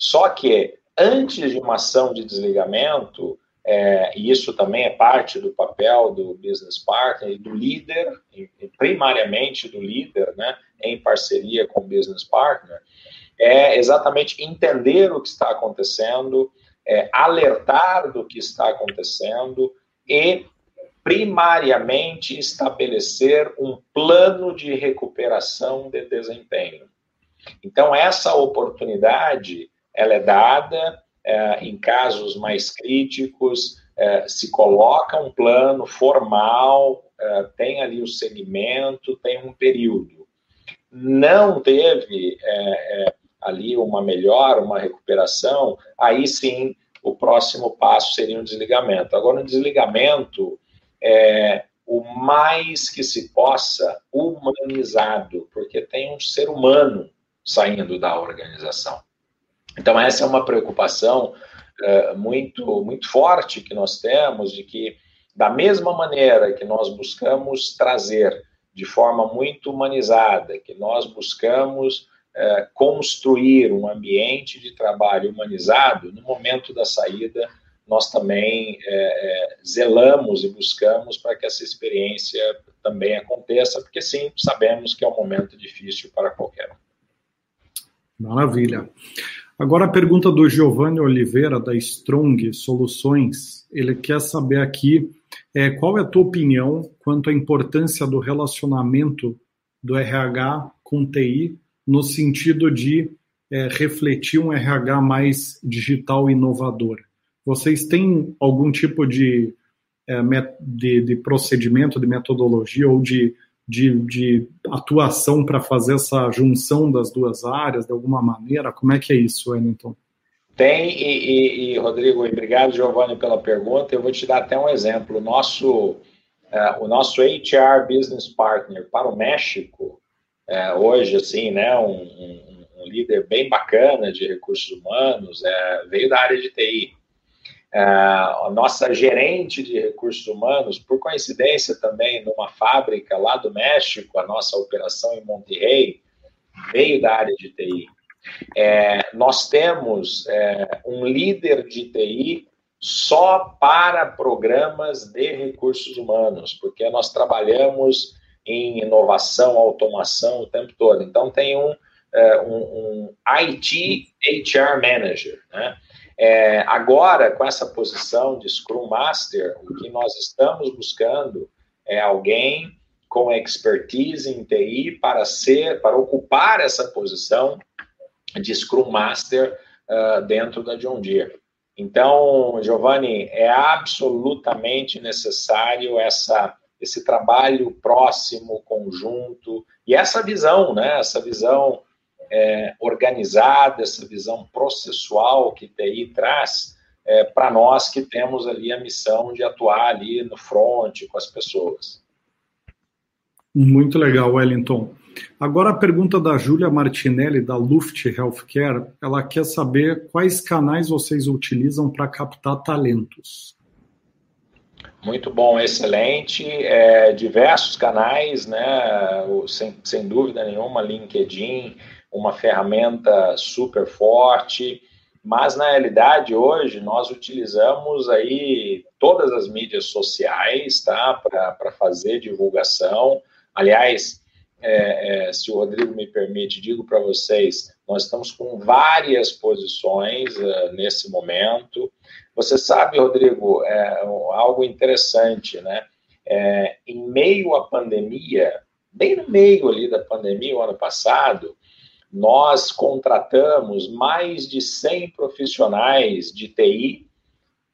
Só que, antes de uma ação de desligamento, é, e isso também é parte do papel do business partner e do líder, primariamente do líder, né, em parceria com o business partner, é exatamente entender o que está acontecendo, é, alertar do que está acontecendo e, primariamente, estabelecer um plano de recuperação de desempenho. Então, essa oportunidade ela é dada é, em casos mais críticos, é, se coloca um plano formal, é, tem ali o segmento, tem um período. Não teve é, é, ali uma melhora, uma recuperação, aí sim o próximo passo seria um desligamento. Agora, um desligamento é o mais que se possa humanizado, porque tem um ser humano saindo da organização. Então, essa é uma preocupação é, muito, muito forte que nós temos, de que, da mesma maneira que nós buscamos trazer de forma muito humanizada, que nós buscamos é, construir um ambiente de trabalho humanizado, no momento da saída, nós também é, zelamos e buscamos para que essa experiência também aconteça, porque sim, sabemos que é um momento difícil para qualquer um. Maravilha. Agora a pergunta do Giovanni Oliveira, da Strong Soluções. Ele quer saber aqui é, qual é a tua opinião quanto à importância do relacionamento do RH com TI no sentido de é, refletir um RH mais digital e inovador. Vocês têm algum tipo de, é, de, de procedimento, de metodologia ou de, de, de atuação para fazer essa junção das duas áreas de alguma maneira? Como é que é isso, Wellington? Tem, e, e, e Rodrigo, obrigado, Giovanni, pela pergunta. Eu vou te dar até um exemplo. O nosso, uh, o nosso HR Business Partner para o México, é, hoje, assim, né, um, um, um, líder bem bacana de recursos humanos, é, veio da área de TI. É, a nossa gerente de recursos humanos, por coincidência também, numa fábrica lá do México, a nossa operação em Monterrey, veio da área de TI. É, nós temos é, um líder de TI só para programas de recursos humanos, porque nós trabalhamos em inovação, automação o tempo todo. Então, tem um, é, um, um IT HR Manager. Né? É, agora, com essa posição de Scrum Master, o que nós estamos buscando é alguém com expertise em TI para ser, para ocupar essa posição de Scrum Master uh, dentro da John Deere. Então, Giovanni, é absolutamente necessário essa esse trabalho próximo, conjunto, e essa visão, né, essa visão é, organizada, essa visão processual que TI traz é, para nós que temos ali a missão de atuar ali no front com as pessoas. Muito legal, Wellington. Agora a pergunta da Júlia Martinelli, da Luft Healthcare, ela quer saber quais canais vocês utilizam para captar talentos. Muito bom, excelente. É, diversos canais, né? Sem, sem dúvida nenhuma, LinkedIn, uma ferramenta super forte. Mas na realidade hoje nós utilizamos aí todas as mídias sociais, tá? Para fazer divulgação. Aliás, é, é, se o Rodrigo me permite, digo para vocês, nós estamos com várias posições uh, nesse momento. Você sabe, Rodrigo, é algo interessante, né? É, em meio à pandemia, bem no meio ali da pandemia, o ano passado, nós contratamos mais de 100 profissionais de TI,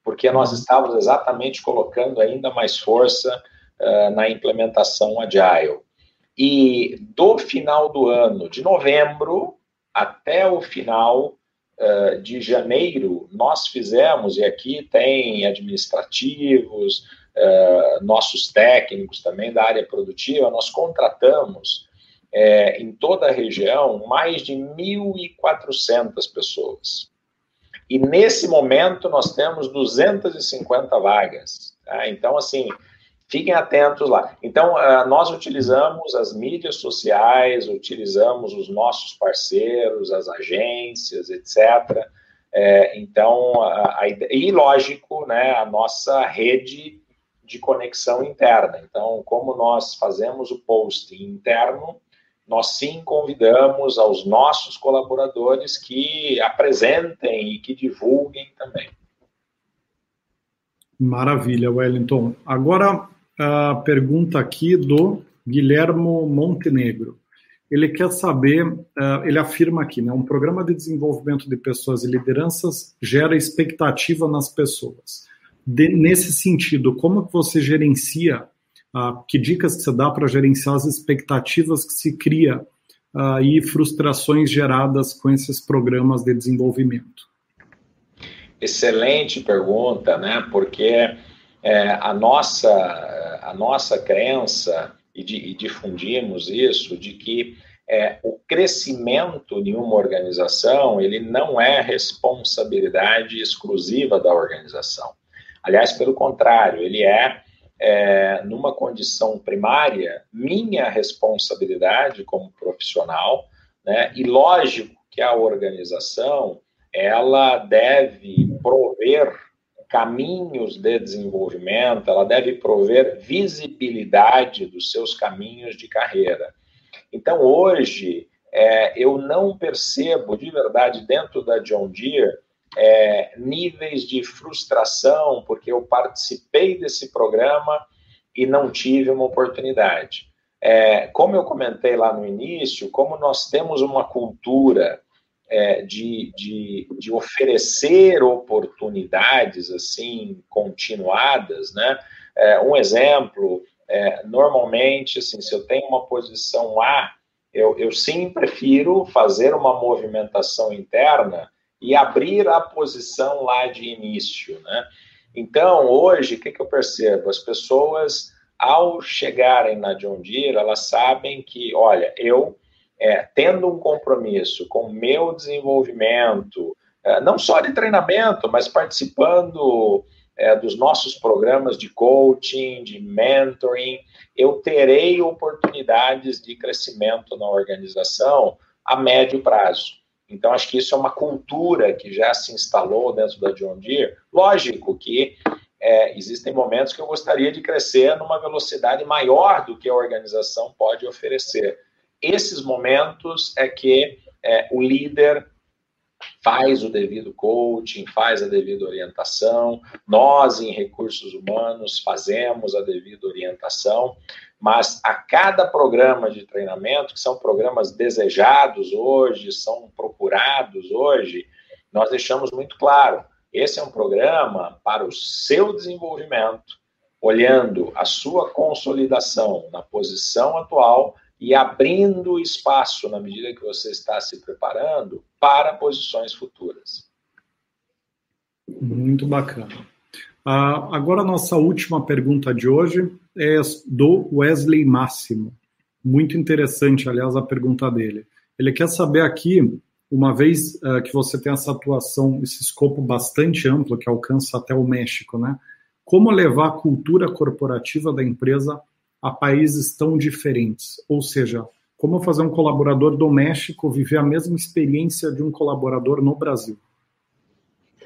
porque nós uhum. estávamos exatamente colocando ainda mais força uh, na implementação Agile. E do final do ano, de novembro até o final uh, de janeiro, nós fizemos, e aqui tem administrativos, uh, nossos técnicos também da área produtiva, nós contratamos é, em toda a região mais de 1.400 pessoas. E nesse momento nós temos 250 vagas. Tá? Então, assim, fiquem atentos lá. Então, uh, nós utilizamos as mídias sociais, utilizamos os nossos parceiros, as agências, etc. É, então, a, a, e lógico, né, a nossa rede de conexão interna. Então, como nós fazemos o post interno, nós sim convidamos aos nossos colaboradores que apresentem e que divulguem também. Maravilha, Wellington. Agora a pergunta aqui do Guilhermo Montenegro. Ele quer saber, ele afirma aqui, né, um programa de desenvolvimento de pessoas e lideranças gera expectativa nas pessoas. De, nesse sentido, como que você gerencia Uh, que dicas que você dá para gerenciar as expectativas que se cria uh, e frustrações geradas com esses programas de desenvolvimento? Excelente pergunta, né? Porque é, a, nossa, a nossa crença, e, de, e difundimos isso, de que é, o crescimento de uma organização ele não é responsabilidade exclusiva da organização. Aliás, pelo contrário, ele é é, numa condição primária, minha responsabilidade como profissional, né? E lógico que a organização ela deve prover caminhos de desenvolvimento, ela deve prover visibilidade dos seus caminhos de carreira. Então, hoje, é, eu não percebo de verdade dentro da John Deere é, níveis de frustração, porque eu participei desse programa e não tive uma oportunidade. É, como eu comentei lá no início, como nós temos uma cultura é, de, de, de, oferecer oportunidades assim continuadas, né? É, um exemplo, é, normalmente, assim, se eu tenho uma posição A, eu, eu sim prefiro fazer uma movimentação interna e abrir a posição lá de início, né? Então, hoje, o que, que eu percebo? As pessoas, ao chegarem na John Deere, elas sabem que, olha, eu, é, tendo um compromisso com o meu desenvolvimento, é, não só de treinamento, mas participando é, dos nossos programas de coaching, de mentoring, eu terei oportunidades de crescimento na organização a médio prazo. Então, acho que isso é uma cultura que já se instalou dentro da John Deere. Lógico que é, existem momentos que eu gostaria de crescer numa velocidade maior do que a organização pode oferecer. Esses momentos é que é, o líder faz o devido coaching, faz a devida orientação. Nós, em recursos humanos, fazemos a devida orientação mas a cada programa de treinamento, que são programas desejados hoje, são procurados hoje, nós deixamos muito claro: esse é um programa para o seu desenvolvimento, olhando a sua consolidação na posição atual e abrindo espaço, na medida que você está se preparando, para posições futuras. Muito bacana. Uh, agora, nossa última pergunta de hoje é do Wesley Máximo. Muito interessante, aliás, a pergunta dele. Ele quer saber aqui, uma vez uh, que você tem essa atuação, esse escopo bastante amplo que alcança até o México, né? Como levar a cultura corporativa da empresa a países tão diferentes? Ou seja, como fazer um colaborador do México viver a mesma experiência de um colaborador no Brasil?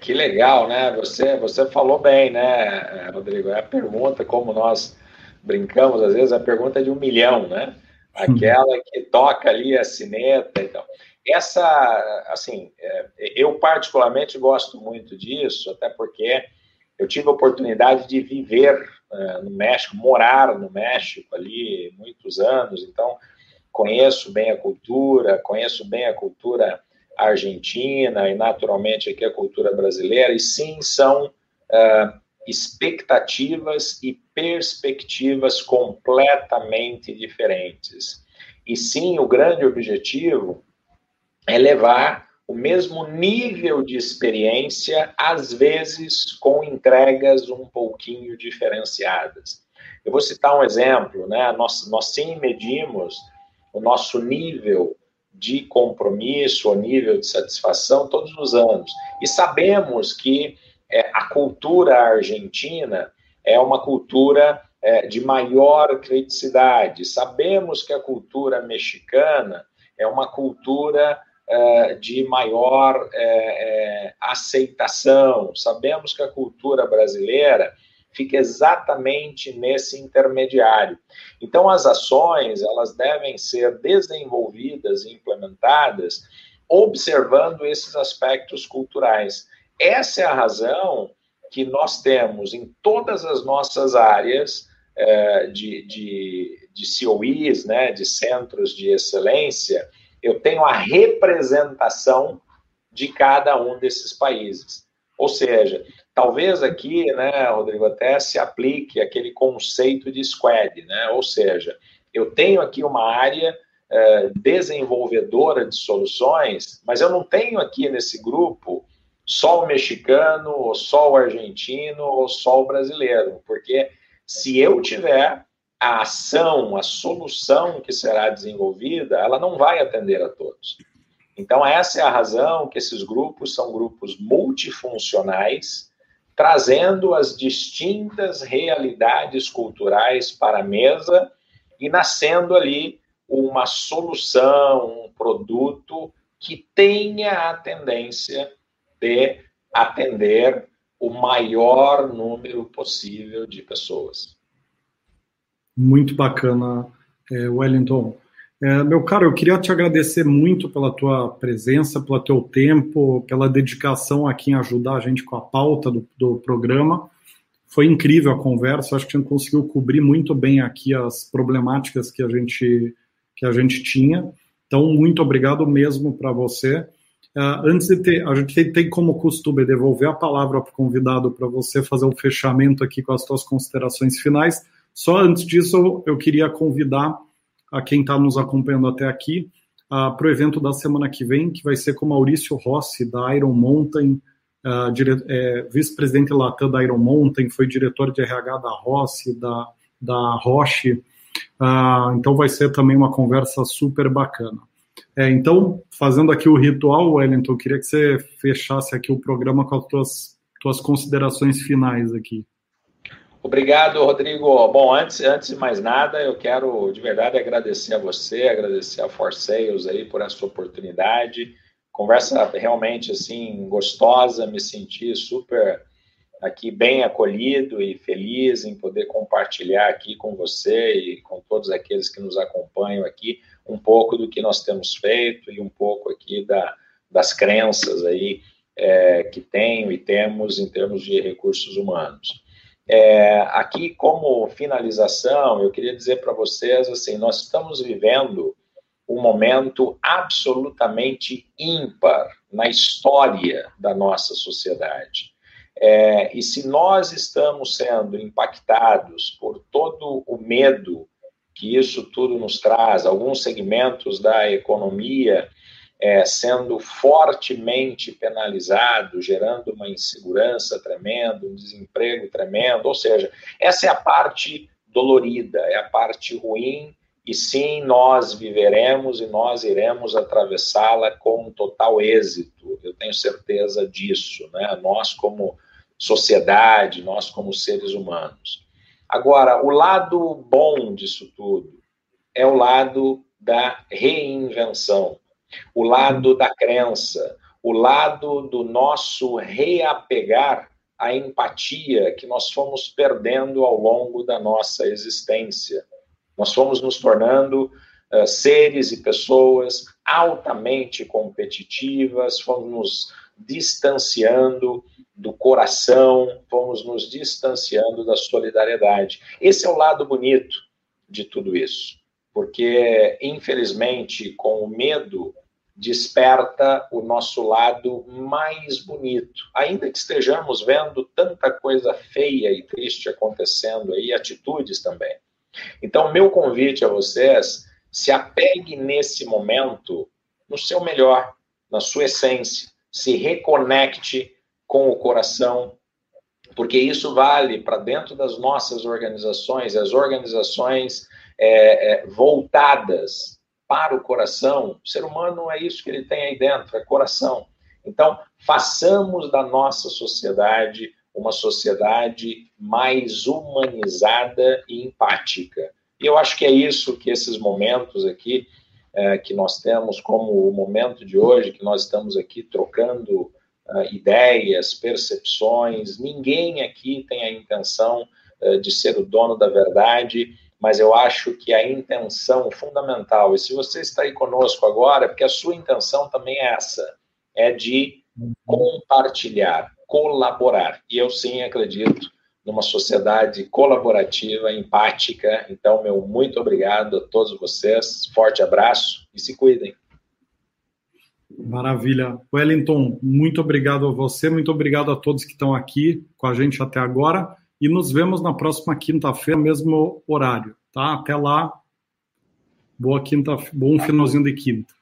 Que legal, né? Você, você falou bem, né, Rodrigo? É a pergunta, como nós brincamos, às vezes, a pergunta é de um milhão, né? Aquela que toca ali a sineta então. Essa, assim, é, eu particularmente gosto muito disso, até porque eu tive a oportunidade de viver uh, no México, morar no México ali muitos anos, então conheço bem a cultura, conheço bem a cultura argentina e naturalmente aqui a cultura brasileira, e sim são uh, expectativas e perspectivas completamente diferentes. E sim, o grande objetivo é levar o mesmo nível de experiência, às vezes com entregas um pouquinho diferenciadas. Eu vou citar um exemplo, né? Nós, nós sim medimos o nosso nível de compromisso, o nível de satisfação todos os anos. E sabemos que é, a cultura argentina é uma cultura é, de maior criticidade. Sabemos que a cultura mexicana é uma cultura de maior é, é, aceitação. Sabemos que a cultura brasileira fica exatamente nesse intermediário. Então, as ações elas devem ser desenvolvidas e implementadas observando esses aspectos culturais. Essa é a razão que nós temos em todas as nossas áreas de, de, de COEs, né, de centros de excelência, eu tenho a representação de cada um desses países. Ou seja, talvez aqui, né, Rodrigo, até se aplique aquele conceito de squad, né? Ou seja, eu tenho aqui uma área é, desenvolvedora de soluções, mas eu não tenho aqui nesse grupo só o mexicano, ou só o argentino, ou só o brasileiro, porque se eu tiver a ação, a solução que será desenvolvida, ela não vai atender a todos. Então, essa é a razão que esses grupos são grupos multifuncionais, trazendo as distintas realidades culturais para a mesa e nascendo ali uma solução, um produto que tenha a tendência de atender o maior número possível de pessoas. Muito bacana, é, Wellington. É, meu caro, eu queria te agradecer muito pela tua presença, pelo teu tempo, pela dedicação aqui em ajudar a gente com a pauta do, do programa. Foi incrível a conversa, acho que a gente conseguiu cobrir muito bem aqui as problemáticas que a gente, que a gente tinha. Então, muito obrigado mesmo para você. Uh, antes de ter, a gente tem, tem como costume devolver a palavra para o convidado para você fazer o um fechamento aqui com as suas considerações finais. Só antes disso, eu queria convidar a quem está nos acompanhando até aqui uh, para o evento da semana que vem, que vai ser com Maurício Rossi, da Iron Mountain, uh, é, vice-presidente Latam da Iron Mountain, foi diretor de RH da Rossi, da, da Roche. Uh, então vai ser também uma conversa super bacana. É, então, fazendo aqui o ritual, Wellington, eu queria que você fechasse aqui o programa com as tuas, tuas considerações finais aqui. Obrigado, Rodrigo. Bom, antes, antes de mais nada, eu quero de verdade agradecer a você, agradecer a For Sales aí por essa oportunidade. Conversa realmente assim gostosa, me senti super aqui bem acolhido e feliz em poder compartilhar aqui com você e com todos aqueles que nos acompanham aqui um pouco do que nós temos feito e um pouco aqui da, das crenças aí é, que tenho e temos em termos de recursos humanos. É, aqui, como finalização, eu queria dizer para vocês assim, nós estamos vivendo um momento absolutamente ímpar na história da nossa sociedade. É, e se nós estamos sendo impactados por todo o medo que isso tudo nos traz, alguns segmentos da economia é, sendo fortemente penalizado, gerando uma insegurança tremenda, um desemprego tremendo. Ou seja, essa é a parte dolorida, é a parte ruim, e sim, nós viveremos e nós iremos atravessá-la com total êxito. Eu tenho certeza disso, né? Nós, como sociedade, nós, como seres humanos. Agora, o lado bom disso tudo é o lado da reinvenção o lado da crença, o lado do nosso reapegar à empatia que nós fomos perdendo ao longo da nossa existência. Nós fomos nos tornando uh, seres e pessoas altamente competitivas, fomos nos distanciando do coração, fomos nos distanciando da solidariedade. Esse é o lado bonito de tudo isso, porque, infelizmente, com o medo desperta o nosso lado mais bonito. Ainda que estejamos vendo tanta coisa feia e triste acontecendo aí, atitudes também. Então, meu convite a vocês, se apegue nesse momento no seu melhor, na sua essência, se reconecte com o coração, porque isso vale para dentro das nossas organizações, as organizações é, é, voltadas para o coração. O ser humano é isso que ele tem aí dentro, é coração. Então, façamos da nossa sociedade uma sociedade mais humanizada e empática. E eu acho que é isso que esses momentos aqui é, que nós temos, como o momento de hoje, que nós estamos aqui trocando uh, ideias, percepções, ninguém aqui tem a intenção uh, de ser o dono da verdade, mas eu acho que a intenção fundamental, e se você está aí conosco agora, é porque a sua intenção também é essa, é de compartilhar, colaborar. E eu sim acredito numa sociedade colaborativa, empática. Então, meu muito obrigado a todos vocês, forte abraço e se cuidem. Maravilha. Wellington, muito obrigado a você, muito obrigado a todos que estão aqui com a gente até agora e nos vemos na próxima quinta-feira, mesmo horário, tá? Até lá. Boa quinta, bom finalzinho de quinta.